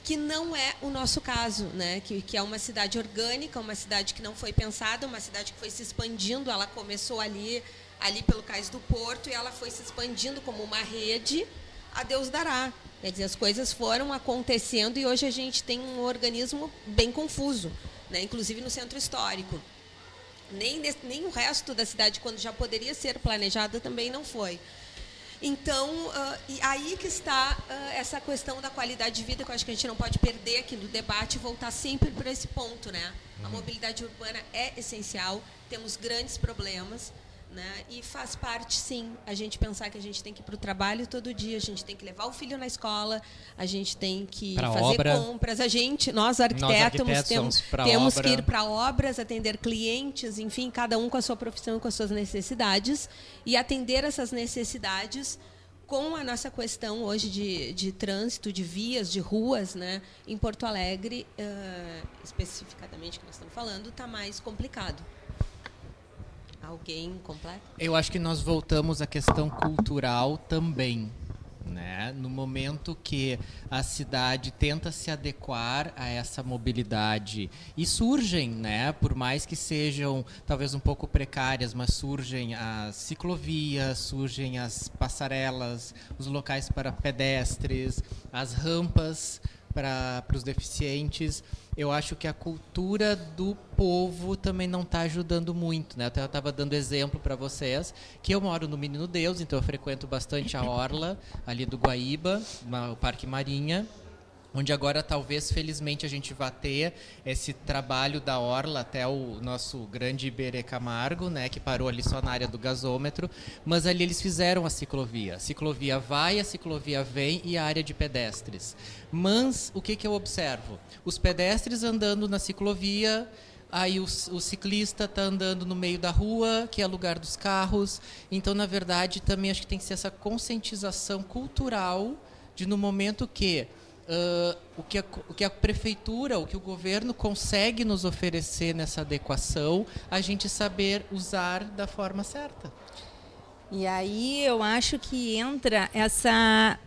que não é o nosso caso, né? que, que é uma cidade orgânica, uma cidade que não foi pensada, uma cidade que foi se expandindo, ela começou ali, ali pelo Cais do Porto e ela foi se expandindo como uma rede, a Deus dará. Quer dizer, as coisas foram acontecendo e hoje a gente tem um organismo bem confuso, né? inclusive no centro histórico. Nem, nem o resto da cidade, quando já poderia ser planejada, também não foi. Então, ah, e aí que está ah, essa questão da qualidade de vida, que eu acho que a gente não pode perder aqui no debate voltar sempre para esse ponto. Né? A mobilidade urbana é essencial, temos grandes problemas, né? e faz parte, sim, a gente pensar que a gente tem que ir para o trabalho todo dia, a gente tem que levar o filho na escola, a gente tem que Pra fazer obra. compras, a gente, nós arquitetos, arquitetos temos, temos obra. que ir para obras, atender clientes, enfim, cada um com a sua profissão, com as suas necessidades, e atender essas necessidades com a nossa questão hoje de, de trânsito, de vias, de ruas, né? Em Porto Alegre, eh, especificadamente que nós estamos falando, está mais complicado. Alguém completa? Eu acho que nós voltamos à questão cultural também. Né? No momento que a cidade tenta se adequar a essa mobilidade e surgem, né, por mais que sejam talvez um pouco precárias, mas surgem as ciclovias, surgem as passarelas, os locais para pedestres, as rampas para os deficientes. Eu acho que a cultura do povo também não está ajudando muito. Né? Eu estava dando exemplo para vocês que eu moro no Menino Deus, então eu frequento bastante a Orla, ali do Guaíba, o Parque Marinha onde agora talvez felizmente a gente vá ter esse trabalho da orla até o nosso grande Iberê Camargo, né, que parou ali só na área do gasômetro, mas ali eles fizeram a ciclovia. A ciclovia vai, a ciclovia vem e a área de pedestres. Mas o que que eu observo? Os pedestres andando na ciclovia, aí o, o ciclista está andando no meio da rua, que é lugar dos carros. Então, na verdade, também acho que tem que ser essa conscientização cultural de no momento que uh, o, que a, o que a prefeitura, o que o governo consegue nos oferecer nessa adequação, a gente saber usar da forma certa. E aí eu acho que entra essa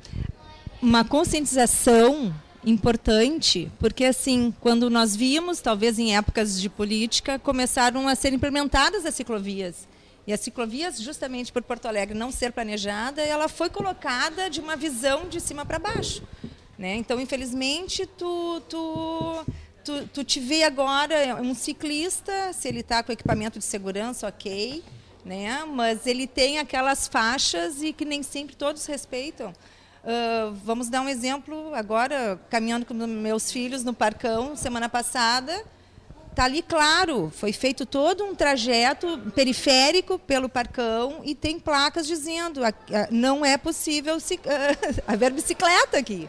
uma conscientização importante, porque assim, quando nós vimos, talvez em épocas de política, começaram a ser implementadas as ciclovias. E as ciclovias, justamente por Porto Alegre não ser planejada, ela foi colocada de uma visão de cima para baixo. Né? Então, infelizmente, tu, tu, tu, tu te vê agora um ciclista, se ele está com equipamento de segurança, ok, né? mas ele tem aquelas faixas e que nem sempre todos respeitam. Uh, vamos dar um exemplo agora, caminhando com meus filhos no Parcão, semana passada, Está ali claro, foi feito todo um trajeto periférico pelo Parcão e tem placas dizendo que não é possível (laughs) haver bicicleta aqui.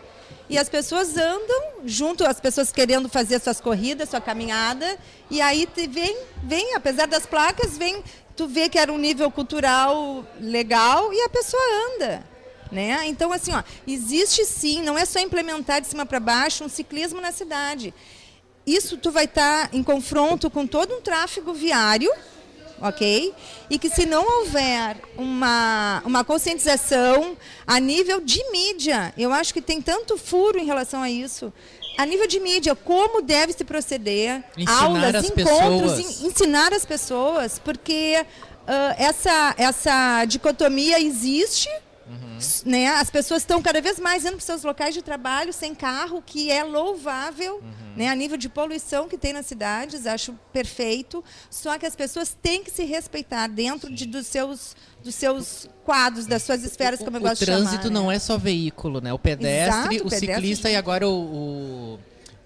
E as pessoas andam junto, as pessoas querendo fazer suas corridas, sua caminhada, e aí vem, vem, apesar das placas, vem, tu vê que era um nível cultural legal e a pessoa anda. Né? Então, assim, ó, existe sim, não é só implementar de cima para baixo um ciclismo na cidade. Isso tu vai estar tá em confronto com todo um tráfego viário, ok? E que se não houver uma, uma conscientização a nível de mídia, eu acho que tem tanto furo em relação a isso. A nível de mídia, como deve se proceder, ensinar aulas, encontros, pessoas. ensinar as pessoas, porque uh, essa, essa dicotomia existe, Uhum. Né? As pessoas estão cada vez mais indo para seus locais de trabalho sem carro, que é louvável, uhum. né? a nível de poluição que tem nas cidades, acho perfeito. Só que as pessoas têm que se respeitar dentro de, dos, seus, dos seus quadros, das suas esferas, como eu gosto de chamar. O trânsito né? não é só veículo, né? O pedestre, Exato, o, o pedestre ciclista e agora o, o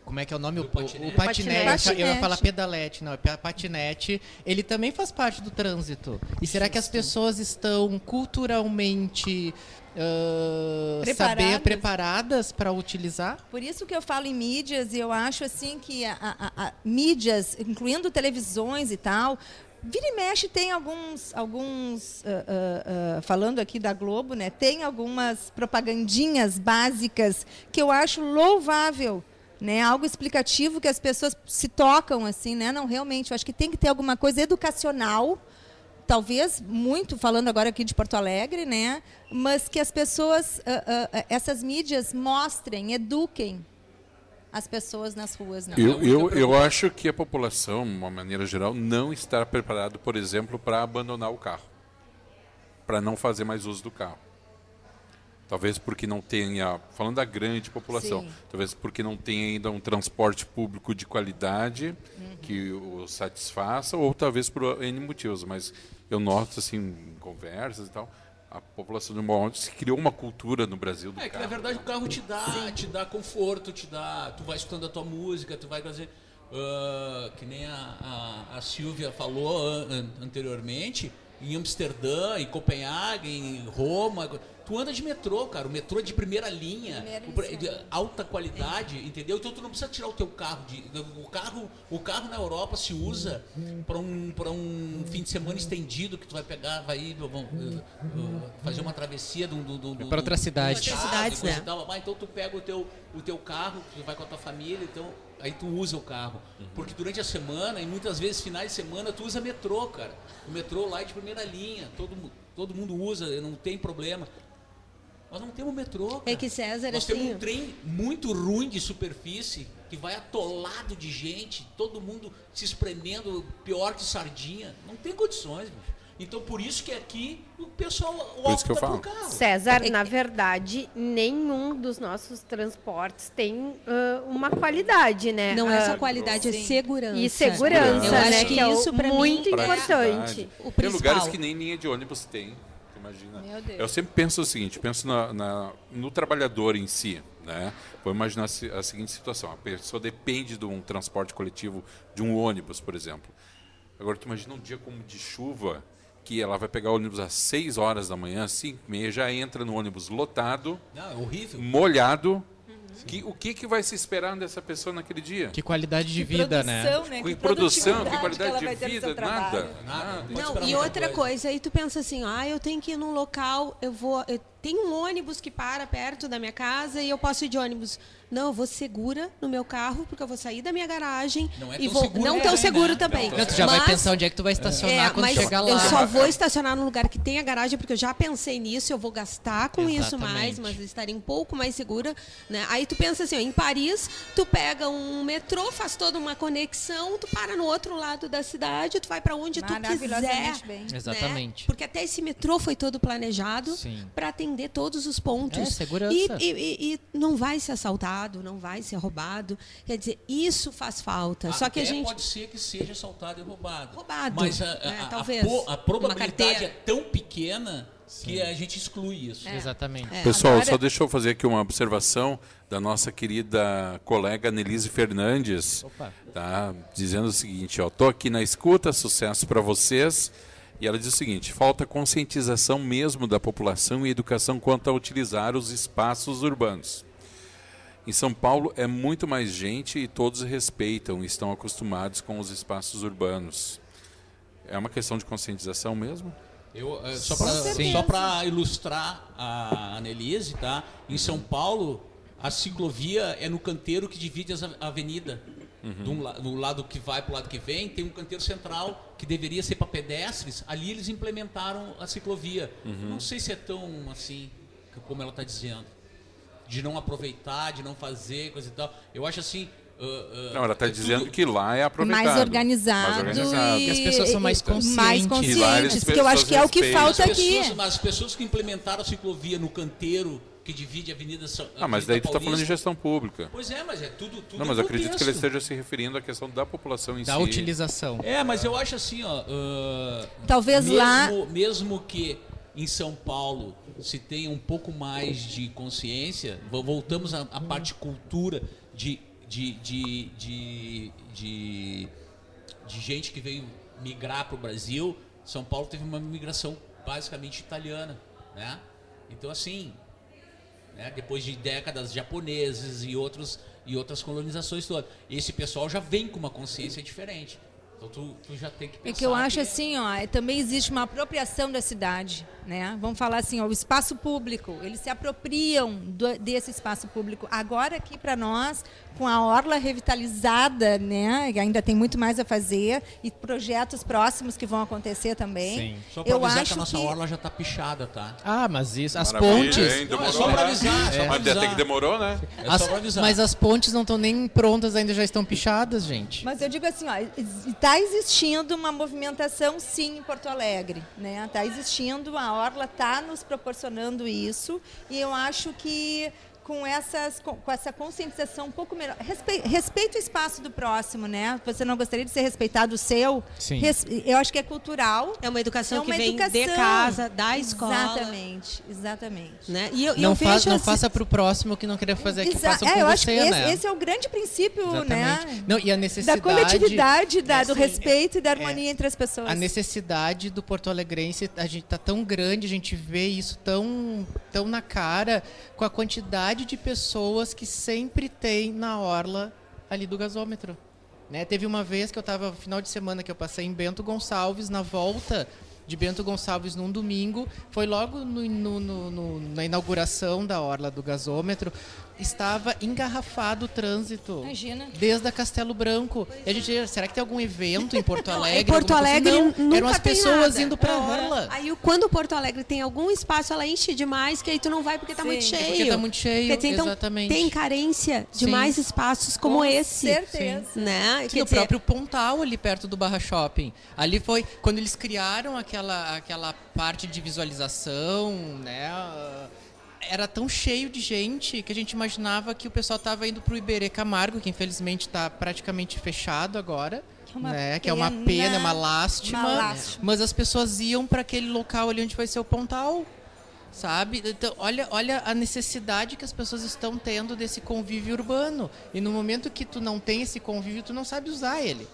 como é que é o nome? O, patinete. O patinete. patinete. Eu ia falar pedalete, não. Patinete. Ele também faz parte do trânsito. E será que as pessoas estão culturalmente Uh, preparadas. saber preparadas para utilizar? Por isso que eu falo em mídias e eu acho assim que a, a, a, mídias, incluindo televisões e tal, vira e mexe tem alguns, alguns uh, uh, falando aqui da Globo, né? Tem algumas propagandinhas básicas que eu acho louvável. Né, algo explicativo que as pessoas se tocam assim, né? Não, realmente, eu acho que tem que ter alguma coisa educacional, talvez muito falando agora aqui de Porto Alegre, né? Mas que as pessoas, uh, uh, essas mídias mostrem, eduquem as pessoas nas ruas. Não. Eu, eu, eu acho que a população, de uma maneira geral, não está preparada, por exemplo, para abandonar o carro, para não fazer mais uso do carro. Talvez porque não tenha, falando da grande população, Sim. talvez porque não tenha ainda um transporte público de qualidade uhum. que o satisfaça, ou talvez por N motivos, mas eu noto assim, em conversas e tal, a população de modo se criou uma cultura no Brasil do é, carro. que na verdade o carro te dá, Sim. te dá conforto, te dá, tu vai escutando a tua música, tu vai fazer uh, que nem a, a, a Silvia falou uh, anteriormente, em Amsterdã, em Copenhague, em Roma, Tu anda de metrô, cara. O metrô é de primeira linha, primeira de alta qualidade, é. entendeu? Então tu não precisa tirar o teu carro. De, o carro, o carro na Europa se usa para um, para um fim de semana estendido que tu vai pegar, vai ir, vão, uh, uh, fazer uma travessia do, do, do, do para outra cidade. Outras cidades, né? Ah, então tu pega o teu, o teu carro, tu vai com a tua família, então aí tu usa o carro. Uhum. Porque durante a semana, e muitas vezes finais de semana, tu usa metrô, cara. O metrô lá é de primeira linha, todo, todo mundo usa, não tem problema. Nós não temos metrô. Cara. É que César Nós assim... temos um trem muito ruim de superfície que vai atolado de gente, todo mundo se espremendo pior que sardinha. Não tem condições, bicho. Então por isso que aqui o pessoal Por isso que eu opta falo. por carro. César, na verdade, nenhum dos nossos transportes tem ah, uma qualidade, né? Não é Ah, só qualidade, é sim. segurança. E segurança, Eu né? acho que é o isso, pra mim, muito importante. O Tem lugares que nem linha de ônibus tem. Imagina. Meu Deus. Eu sempre penso o seguinte, penso na- na- no trabalhador em si, né? Vou imaginar a seguinte situação: a pessoa depende de um transporte coletivo, de um ônibus, por exemplo. Agora, tu imagina um dia como de chuva, que ela vai pegar o ônibus às 6 horas da manhã, 5 e meia, já entra no ônibus lotado, Não, é horrível. molhado. Que, o que, que vai se esperar dessa pessoa naquele dia? Que qualidade de Que vida, né? produção, né? Com Que produção, que qualidade ela de vida, trabalho. nada. Nada, Não, e outra coisa. coisa, aí tu pensa assim, ah, eu tenho que ir num local, eu vou. eu- tem um ônibus que para perto da minha casa e eu posso ir de ônibus. Não, eu vou segura no meu carro, porque eu vou sair da minha garagem Não é e tão vou. seguro não também, tão seguro né? também. Não, tu já vai Mas- pensar onde é que tu vai estacionar É, quando mas chegar lá. eu só vou estacionar num lugar que tenha garagem, porque eu já pensei nisso, eu vou gastar com isso mais, Exatamente. mas estaria um pouco mais segura. Né? Aí tu pensa assim, ó, em Paris, tu pega um metrô, faz toda uma conexão, tu para no outro lado da cidade, tu vai para onde tu quiser. Bem. né? Exatamente. Porque até esse metrô foi todo planejado para atender todos os pontos. É, segurança. E, e- e- e não vai ser assaltado, não vai ser roubado. Quer dizer, isso faz falta. Só que a Até gente. pode ser que seja assaltado e roubado. Roubado, Mas a, né, a- a talvez. a Uma probabilidade é tão pequena que a gente exclui isso. Exatamente. É. Pessoal, Agora- só deixa eu fazer aqui uma observação da nossa querida colega Nelise Fernandes, Opa. tá? Dizendo o seguinte, ó, tô aqui na escuta, sucesso para vocês. E ela diz o seguinte: falta conscientização mesmo da população e educação quanto a utilizar os espaços urbanos. Em São Paulo é muito mais gente e todos respeitam e estão acostumados com os espaços urbanos. É uma questão de conscientização mesmo? Eu, eh, só para ilustrar a Annelise, tá? Em São Paulo, a ciclovia é no canteiro que divide a avenida. Um la- no lado que vai para o lado que vem, tem um canteiro central que deveria ser para pedestres. Ali eles implementaram a ciclovia. Não sei se é tão assim, como ela está dizendo. De não aproveitar, de não fazer, coisa e tal. Eu acho assim. Ah, ah, Não, ela está é dizendo tudo- que lá é aproveitado. mais organizado, Mais organizado. e Que as pessoas são mais conscientes. mais conscientes, que eu acho que é o que pessoas falta As aqui. pessoas, mas as pessoas que implementaram a ciclovia no canteiro que divide a Avenida São Ah, mas daí tu está falando de gestão pública. Pois é, mas é tudo. tudo Não, mas eu acredito que ele esteja se referindo à questão da população em Da si. utilização. É, mas eu acho assim, ó. ah, Talvez mesmo, lá- Mesmo que em São Paulo se tenha um pouco mais de consciência, vo- voltamos à, à parte cultura de, de, de, de, de, de gente que veio migrar para o Brasil. São Paulo teve uma migração basicamente italiana, né? Então assim, né? depois de décadas japoneses e outros e outras colonizações todas. Esse pessoal já vem com uma consciência diferente. Então tu, tu já tem que pensar. É que eu acho assim, ó, é- também existe uma apropriação da cidade, né? Vamos falar assim, ó, o espaço público, eles se apropriam do- desse espaço público. Agora aqui para nós, com a orla revitalizada, né? que Ainda tem muito mais a fazer e projetos próximos que vão acontecer também. Sim. Só pra eu avisar acho que a nossa que orla já tá pichada, tá? Ah, mas isso, as Maravilha, pontes. hein? Não, é Demorou, só pra né? avisar, só pra Mas até avisar. que demorou, né? É As- só pra avisar. mas as pontes não estão nem prontas ainda, já estão pichadas, gente. Mas eu digo assim, está existindo uma movimentação sim em Porto Alegre, né? Está existindo, a Orla está nos proporcionando isso e eu acho que com, essas, com, com essa conscientização um pouco melhor. Respe, respeita o espaço do próximo, né? Você não gostaria de ser respeitado o seu? Sim. Res- eu acho que é cultural. É uma educação é uma que vem educação. de casa, da escola. Exatamente, exatamente. Né? E eu, Não, eu fa vejo não assim- faça pro próximo que não querer fazer que Exa- façam é, eu você, acho que esse, né? esse é o grande princípio, né? Exatamente. Não, e a Da necessidade... coletividade, da, É, do respeito e da harmonia entre as pessoas. A necessidade do Porto Alegrense, a gente tá tão grande, a gente vê isso tão, tão na cara com a quantidade de pessoas que sempre tem na orla ali do gasômetro. Né? Teve uma vez que eu estava final de semana que eu passei em Bento Gonçalves na volta de Bento Gonçalves num domingo, foi logo no- no- no- na inauguração da orla do gasômetro. Estava engarrafado o trânsito. Imagina. Desde a Castelo Branco. E a gente, será que tem algum evento em Porto Alegre? Em Porto alguma coisa? Alegre Não, nunca eram as pessoas nada. indo pra É. orla. Aí quando o Porto Alegre tem algum espaço, ela enche demais, que aí tu não vai porque tá Sim, muito porque cheio. tá muito cheio, Porque tem, então, exatamente. tem carência de Sim. mais espaços como Com esse. certeza. Né? Sim, o próprio Pontal ali perto do Barra Shopping. Ali foi quando eles criaram aquela, aquela parte de visualização, né? ah, Era tão cheio de gente que a gente imaginava que o pessoal estava indo para o Iberê Camargo, que infelizmente está praticamente fechado agora. Que é uma né? Que é uma pena, pena, é uma lástima. uma lástima. Mas as pessoas iam para aquele local ali onde vai ser o Pontal. Sabe? Então, olha, olha a necessidade que as pessoas estão tendo desse convívio urbano. E no momento que tu não tem esse convívio, tu não sabe usar ele.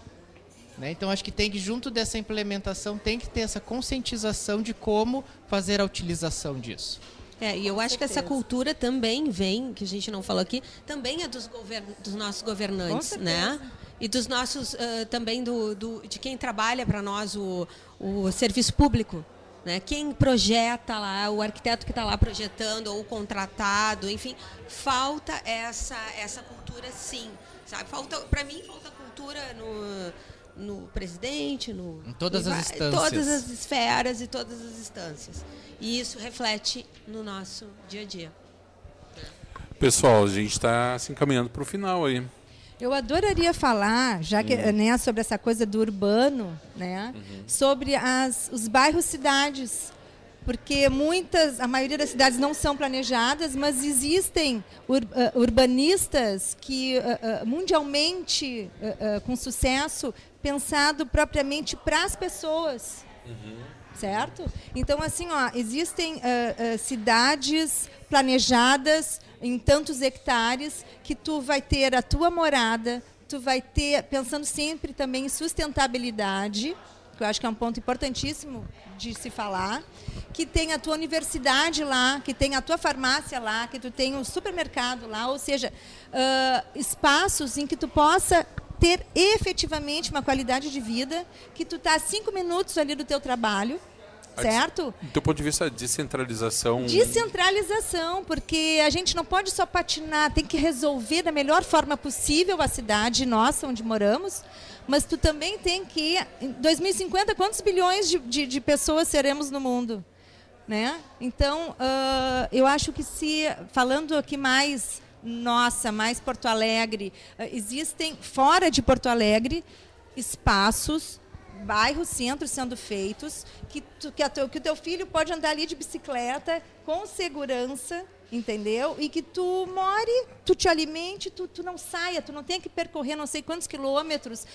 Né? Então, acho que tem que, junto dessa implementação, tem que ter essa conscientização de como fazer a utilização disso. É, e eu acho que essa certeza. cultura também vem, que a gente não falou aqui, também é dos, govern dos nossos governantes, Com né? certeza. E dos nossos, ah, também do, do- de quem trabalha para nós o, o serviço público. Né? Quem projeta lá, o arquiteto que está lá projetando, ou o contratado, enfim, falta essa, essa cultura sim. Sabe? Falta, para mim, falta cultura no, no presidente, no, Em todas as instâncias. Todas as esferas e todas as instâncias. E isso reflete no nosso dia a dia. Pessoal, a gente está se encaminhando para o final aí. Eu adoraria falar, já que né, sobre essa coisa do urbano, né, sobre as, os bairros cidades, porque muitas, a maioria das cidades não são planejadas, mas existem ur- ah, urbanistas que ah, ah, mundialmente com sucesso pensado propriamente para as pessoas certo? Então, assim, ó, existem ah, ah, cidades planejadas em tantos hectares que tu vai ter a tua morada, tu vai ter, pensando sempre também em sustentabilidade, que eu acho que é um ponto importantíssimo de se falar, que tem a tua universidade lá, que tem a tua farmácia lá, que tu tem um supermercado lá, ou seja, ah, espaços em que tu possa ter efetivamente uma qualidade de vida, que tu está cinco minutos ali do teu trabalho, certo? Do ponto de vista, descentralização. Descentralização, porque a gente não pode só patinar, tem que resolver da melhor forma possível a cidade nossa, onde moramos, mas tu também tem que, em 2050, quantos bilhões de, de, de pessoas seremos no mundo? Né? Então, ah, eu acho que se, falando aqui mais nossa, mais Porto Alegre, ah, existem, fora de Porto Alegre, espaços bairros, centros sendo feitos, que, tu, que, teu, que o teu filho pode andar ali de bicicleta com segurança, entendeu? E que tu more, tu te alimente, tu, tu não saia, tu não tenha que percorrer não sei quantos quilômetros,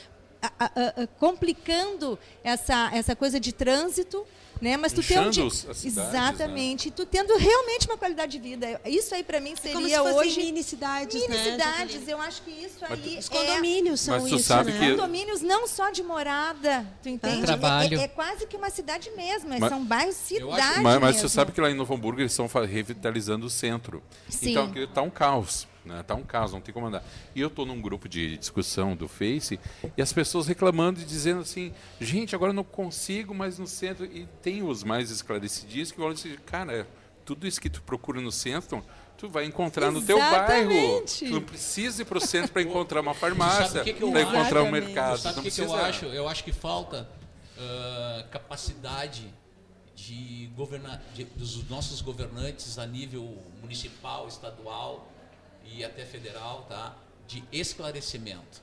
a- a- a- complicando essa, essa coisa de trânsito, né? Mas tu tendo as cidades, né? exatamente, tu tendo realmente uma qualidade de vida. Isso aí para mim É como se seria hoje mini cidades, mini né? cidades. Eu acho que isso Mas aí Os é condomínios são Mas tu isso, sabe né? que- condomínios não só de morada, tu entende? Trabalho. É, é- é quase que uma cidade mesmo, é- Mas- são bairros Eu acho- cidade Mas, mas você sabe que lá em Novo Hamburgo eles estão revitalizando o centro. Sim. Então aqui tá um caos. Né? Tá um caos, não tem como andar. E eu estou num grupo de discussão do Face e as pessoas reclamando e dizendo assim, gente, agora eu não consigo mais no centro. E tem os mais esclarecidinhos que falam assim, cara, tudo isso que tu procura no centro, tu vai encontrar no teu bairro. Exatamente. Tu não precisa ir para o centro para encontrar uma (laughs) farmácia, para encontrar um Exatamente. mercado. Sabe não o que, que eu acho? Eu acho que falta ah, capacidade de governar, de- dos nossos governantes a nível municipal, estadual e até federal, tá? De esclarecimento.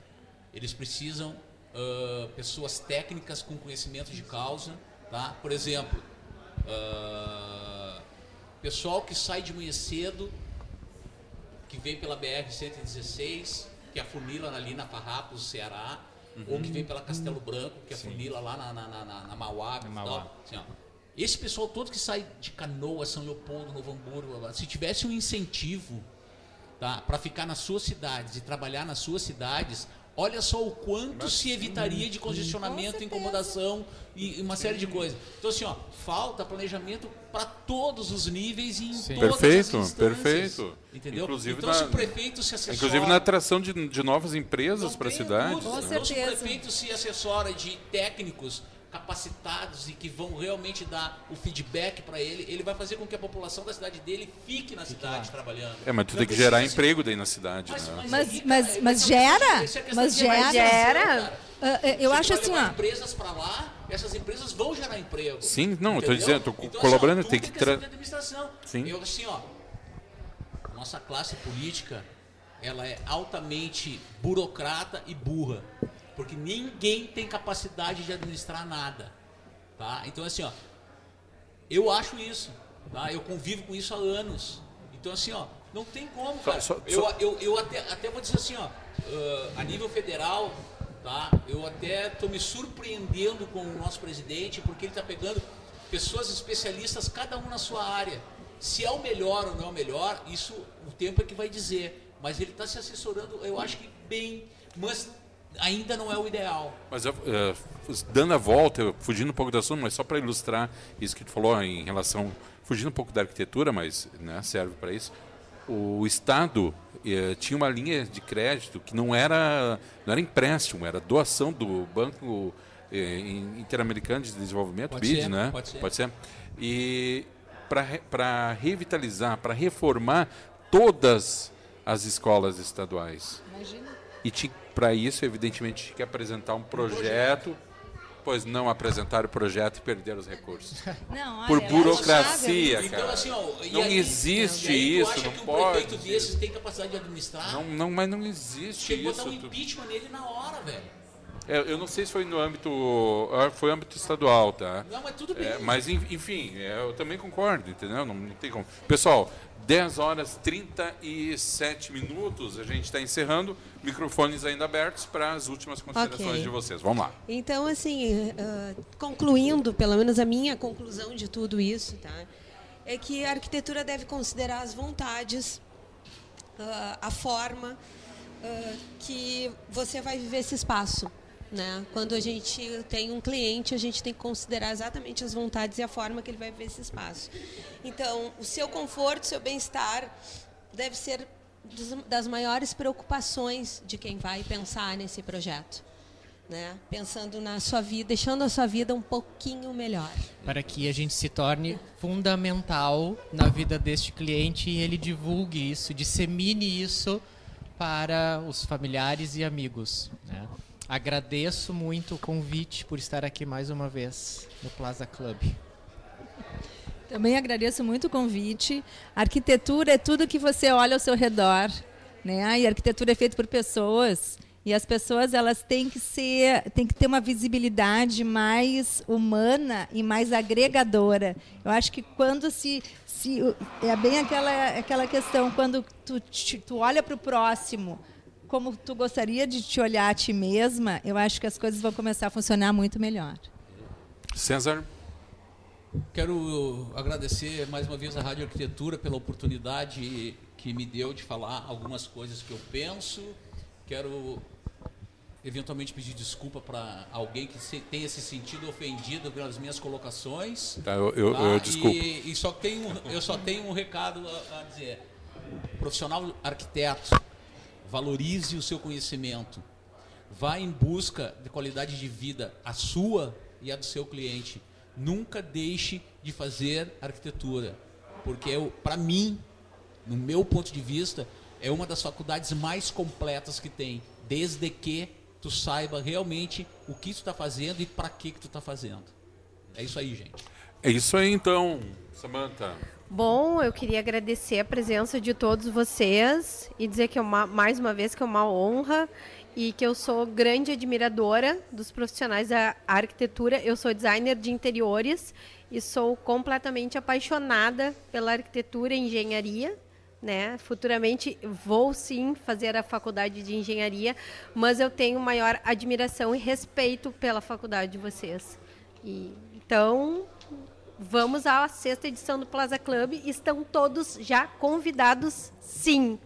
Eles precisam ah, pessoas técnicas com conhecimento de causa, tá? Por exemplo, ah, pessoal que sai de manhã cedo que vem pela BR-116, que afunila ali na Farrapos, Ceará, ou que vem pela Castelo Branco, que afunila lá na, na, na, na, Mauá. Mauá. Assim. Esse pessoal todo que sai de Canoa, São Leopoldo, Novo Hamburgo, se tivesse um incentivo tá, para ficar nas suas cidades e trabalhar nas suas cidades, olha só o quanto se evitaria de congestionamento, incomodação e uma série de coisas. Então, assim, ó, falta planejamento para todos os níveis e em Sim. todas Perfeito, as instâncias. perfeito. Entendeu? Inclusive então, na- se o prefeito se assessora... Inclusive na atração de, de novas empresas para a cidade. Então, se o prefeito se assessora de técnicos capacitados e que vão realmente dar o feedback para ele, ele vai fazer com que a população da cidade dele fique na cidade trabalhando. É, mas tu Não tem que gerar emprego daí na cidade, Mas, né? mas, Mas- aí, mas- cara, mas é gera? isso é questão Mas de gera? Gera? cara. Ah, ah, eu Você acho assim, levar ó. empresas para lá, essas empresas vão gerar emprego. Sim, não, eu tô Entendeu? dizendo, tô Então, colaborando, assim, ó, tem que é questão tra- de administração. Sim. Eu assim, ó, nossa classe política, ela é altamente burocrata e burra, porque ninguém tem capacidade de administrar nada, tá? Então assim, ó, eu acho isso, tá? Eu convivo com isso há anos. Então assim, ó, não tem como, Só- cara. só- eu, só- eu, eu até, até vou dizer assim, ó, ah, a nível federal, tá? Eu até estou me surpreendendo com o nosso presidente, porque ele está pegando pessoas especialistas, cada um na sua área. Se é o melhor ou não é o melhor, isso o tempo é que vai dizer. Mas ele está se assessorando, eu acho que bem, mas ainda não é o ideal. Mas eu, eh, dando a volta, eu- fugindo um pouco do assunto, mas só para ilustrar isso que tu falou em relação, fugindo um pouco da arquitetura, mas né, serve para isso. O Estado eh, tinha uma linha de crédito que não era, não era empréstimo, era doação do Banco eh, Interamericano de Desenvolvimento, Pode BID, ser, né? pode ser. Pode ser. E para revitalizar, para reformar todas as escolas estaduais. Imagina. E para isso, evidentemente, tinha que apresentar um projeto, pois não apresentaram o projeto e perderam os recursos. (laughs) Não, olha, Por é burocracia, lamentável. Então, cara. assim, ó, Não aí- existe aí tu isso, acha não que um pode. prefeito desses tem capacidade de administrar? Não, não, mas não existe Tinha que isso. botar um Tu- impeachment nele na hora, velho. É, eu não sei se foi no âmbito, ah, foi âmbito estadual, tá? Não, mas tudo bem. É, mas en- enfim, é, eu também concordo, entendeu? Não, não tem como. Pessoal, 10 horas 37 minutos, a gente está encerrando, microfones ainda abertos para as últimas considerações Ok. de vocês. Vamos lá. Então, assim, ah, concluindo, pelo menos a minha conclusão de tudo isso, tá? É que a arquitetura deve considerar as vontades, ah, a forma ah, que você vai viver esse espaço. Né? Quando a gente tem um cliente, a gente tem que considerar exatamente as vontades e a forma que ele vai viver esse espaço. Então, o seu conforto, o seu bem-estar deve ser das maiores preocupações de quem vai pensar nesse projeto né? Pensando na sua vida, deixando a sua vida um pouquinho melhor. para que a gente se torne fundamental na vida deste cliente e ele divulgue isso, dissemine isso para os familiares e amigos. né? Agradeço muito o convite por estar aqui mais uma vez no Plaza Club. Também agradeço muito o convite. Arquitetura é tudo que você olha ao seu redor, né? E arquitetura é feita por pessoas. E as pessoas elas têm que ser, têm que ter uma visibilidade mais humana e mais agregadora. Eu acho que quando se, se é bem aquela aquela questão quando tu, tu olha para o próximo como tu gostaria de te olhar a ti mesma, eu acho que as coisas vão começar a funcionar muito melhor. César? Quero agradecer mais uma vez à Rádio Arquitetura pela oportunidade que me deu de falar algumas coisas que eu penso. Quero eventualmente pedir desculpa para alguém que se- tenha se sentido ofendido pelas minhas colocações. Tá, eu, eu, tá? eu desculpo. E, e só tenho, eu só tenho um recado a, a dizer. Profissional arquiteto, valorize o seu conhecimento. Vá em busca de qualidade de vida, a sua e a do seu cliente. Nunca deixe de fazer arquitetura, porque para mim, no meu ponto de vista, é uma das faculdades mais completas que tem, desde que tu saiba realmente o que tu está fazendo e para que que tu está fazendo. É isso aí, gente. É isso aí então, Samantha. Bom, eu queria agradecer a presença de todos vocês e dizer que é uma, mais uma vez que é uma honra e que eu sou grande admiradora dos profissionais da arquitetura. Eu sou designer de interiores e sou completamente apaixonada pela arquitetura e engenharia. Né? Futuramente vou sim fazer a faculdade de engenharia, mas eu tenho maior admiração e respeito pela faculdade de vocês. E, então, Vamos à sexta edição do Plaza Club. Estão todos já convidados, sim.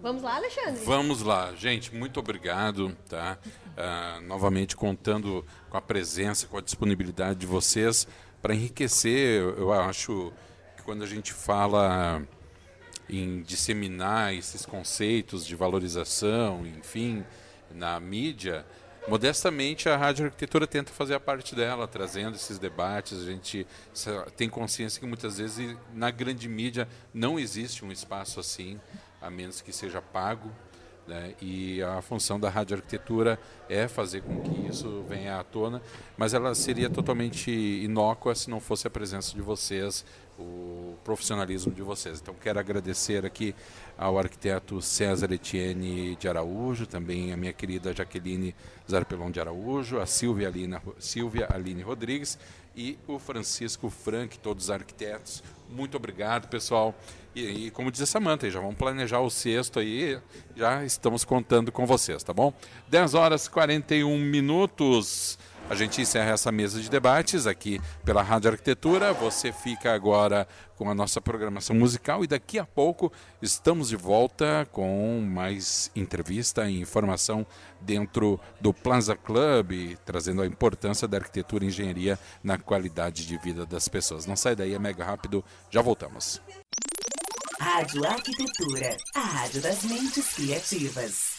Vamos lá, Alexandre? Vamos lá, gente, muito obrigado, tá? Ah, novamente contando com a presença, com a disponibilidade de vocês para enriquecer. Eu acho que quando a gente fala em disseminar esses conceitos de valorização, enfim, na mídia, modestamente a Rádio Arquitetura tenta fazer a parte dela, trazendo esses debates. A gente tem consciência que muitas vezes na grande mídia não existe um espaço assim, a menos que seja pago. Né? E a função da Rádio Arquitetura é fazer com que isso venha à tona, mas ela seria totalmente inócua se não fosse a presença de vocês, o profissionalismo de vocês. Então quero agradecer aqui ao arquiteto César Etienne de Araújo, também a minha querida Jaqueline Zarpelon de Araújo, a Silvia Aline, Silvia Aline Rodrigues e o Francisco Frank, todos arquitetos. Muito obrigado, pessoal. E, e, como diz a Samanta, já vamos planejar o sexto aí, já estamos contando com vocês, tá bom? 10 horas e 41 minutos. A gente encerra essa mesa de debates aqui pela Rádio Arquitetura. Você fica agora com a nossa programação musical e daqui a pouco estamos de volta com mais entrevista e informação dentro do Plaza Club, trazendo a importância da arquitetura e engenharia na qualidade de vida das pessoas. Não sai daí, é mega rápido, já voltamos. Rádio Arquitetura, a rádio das mentes criativas.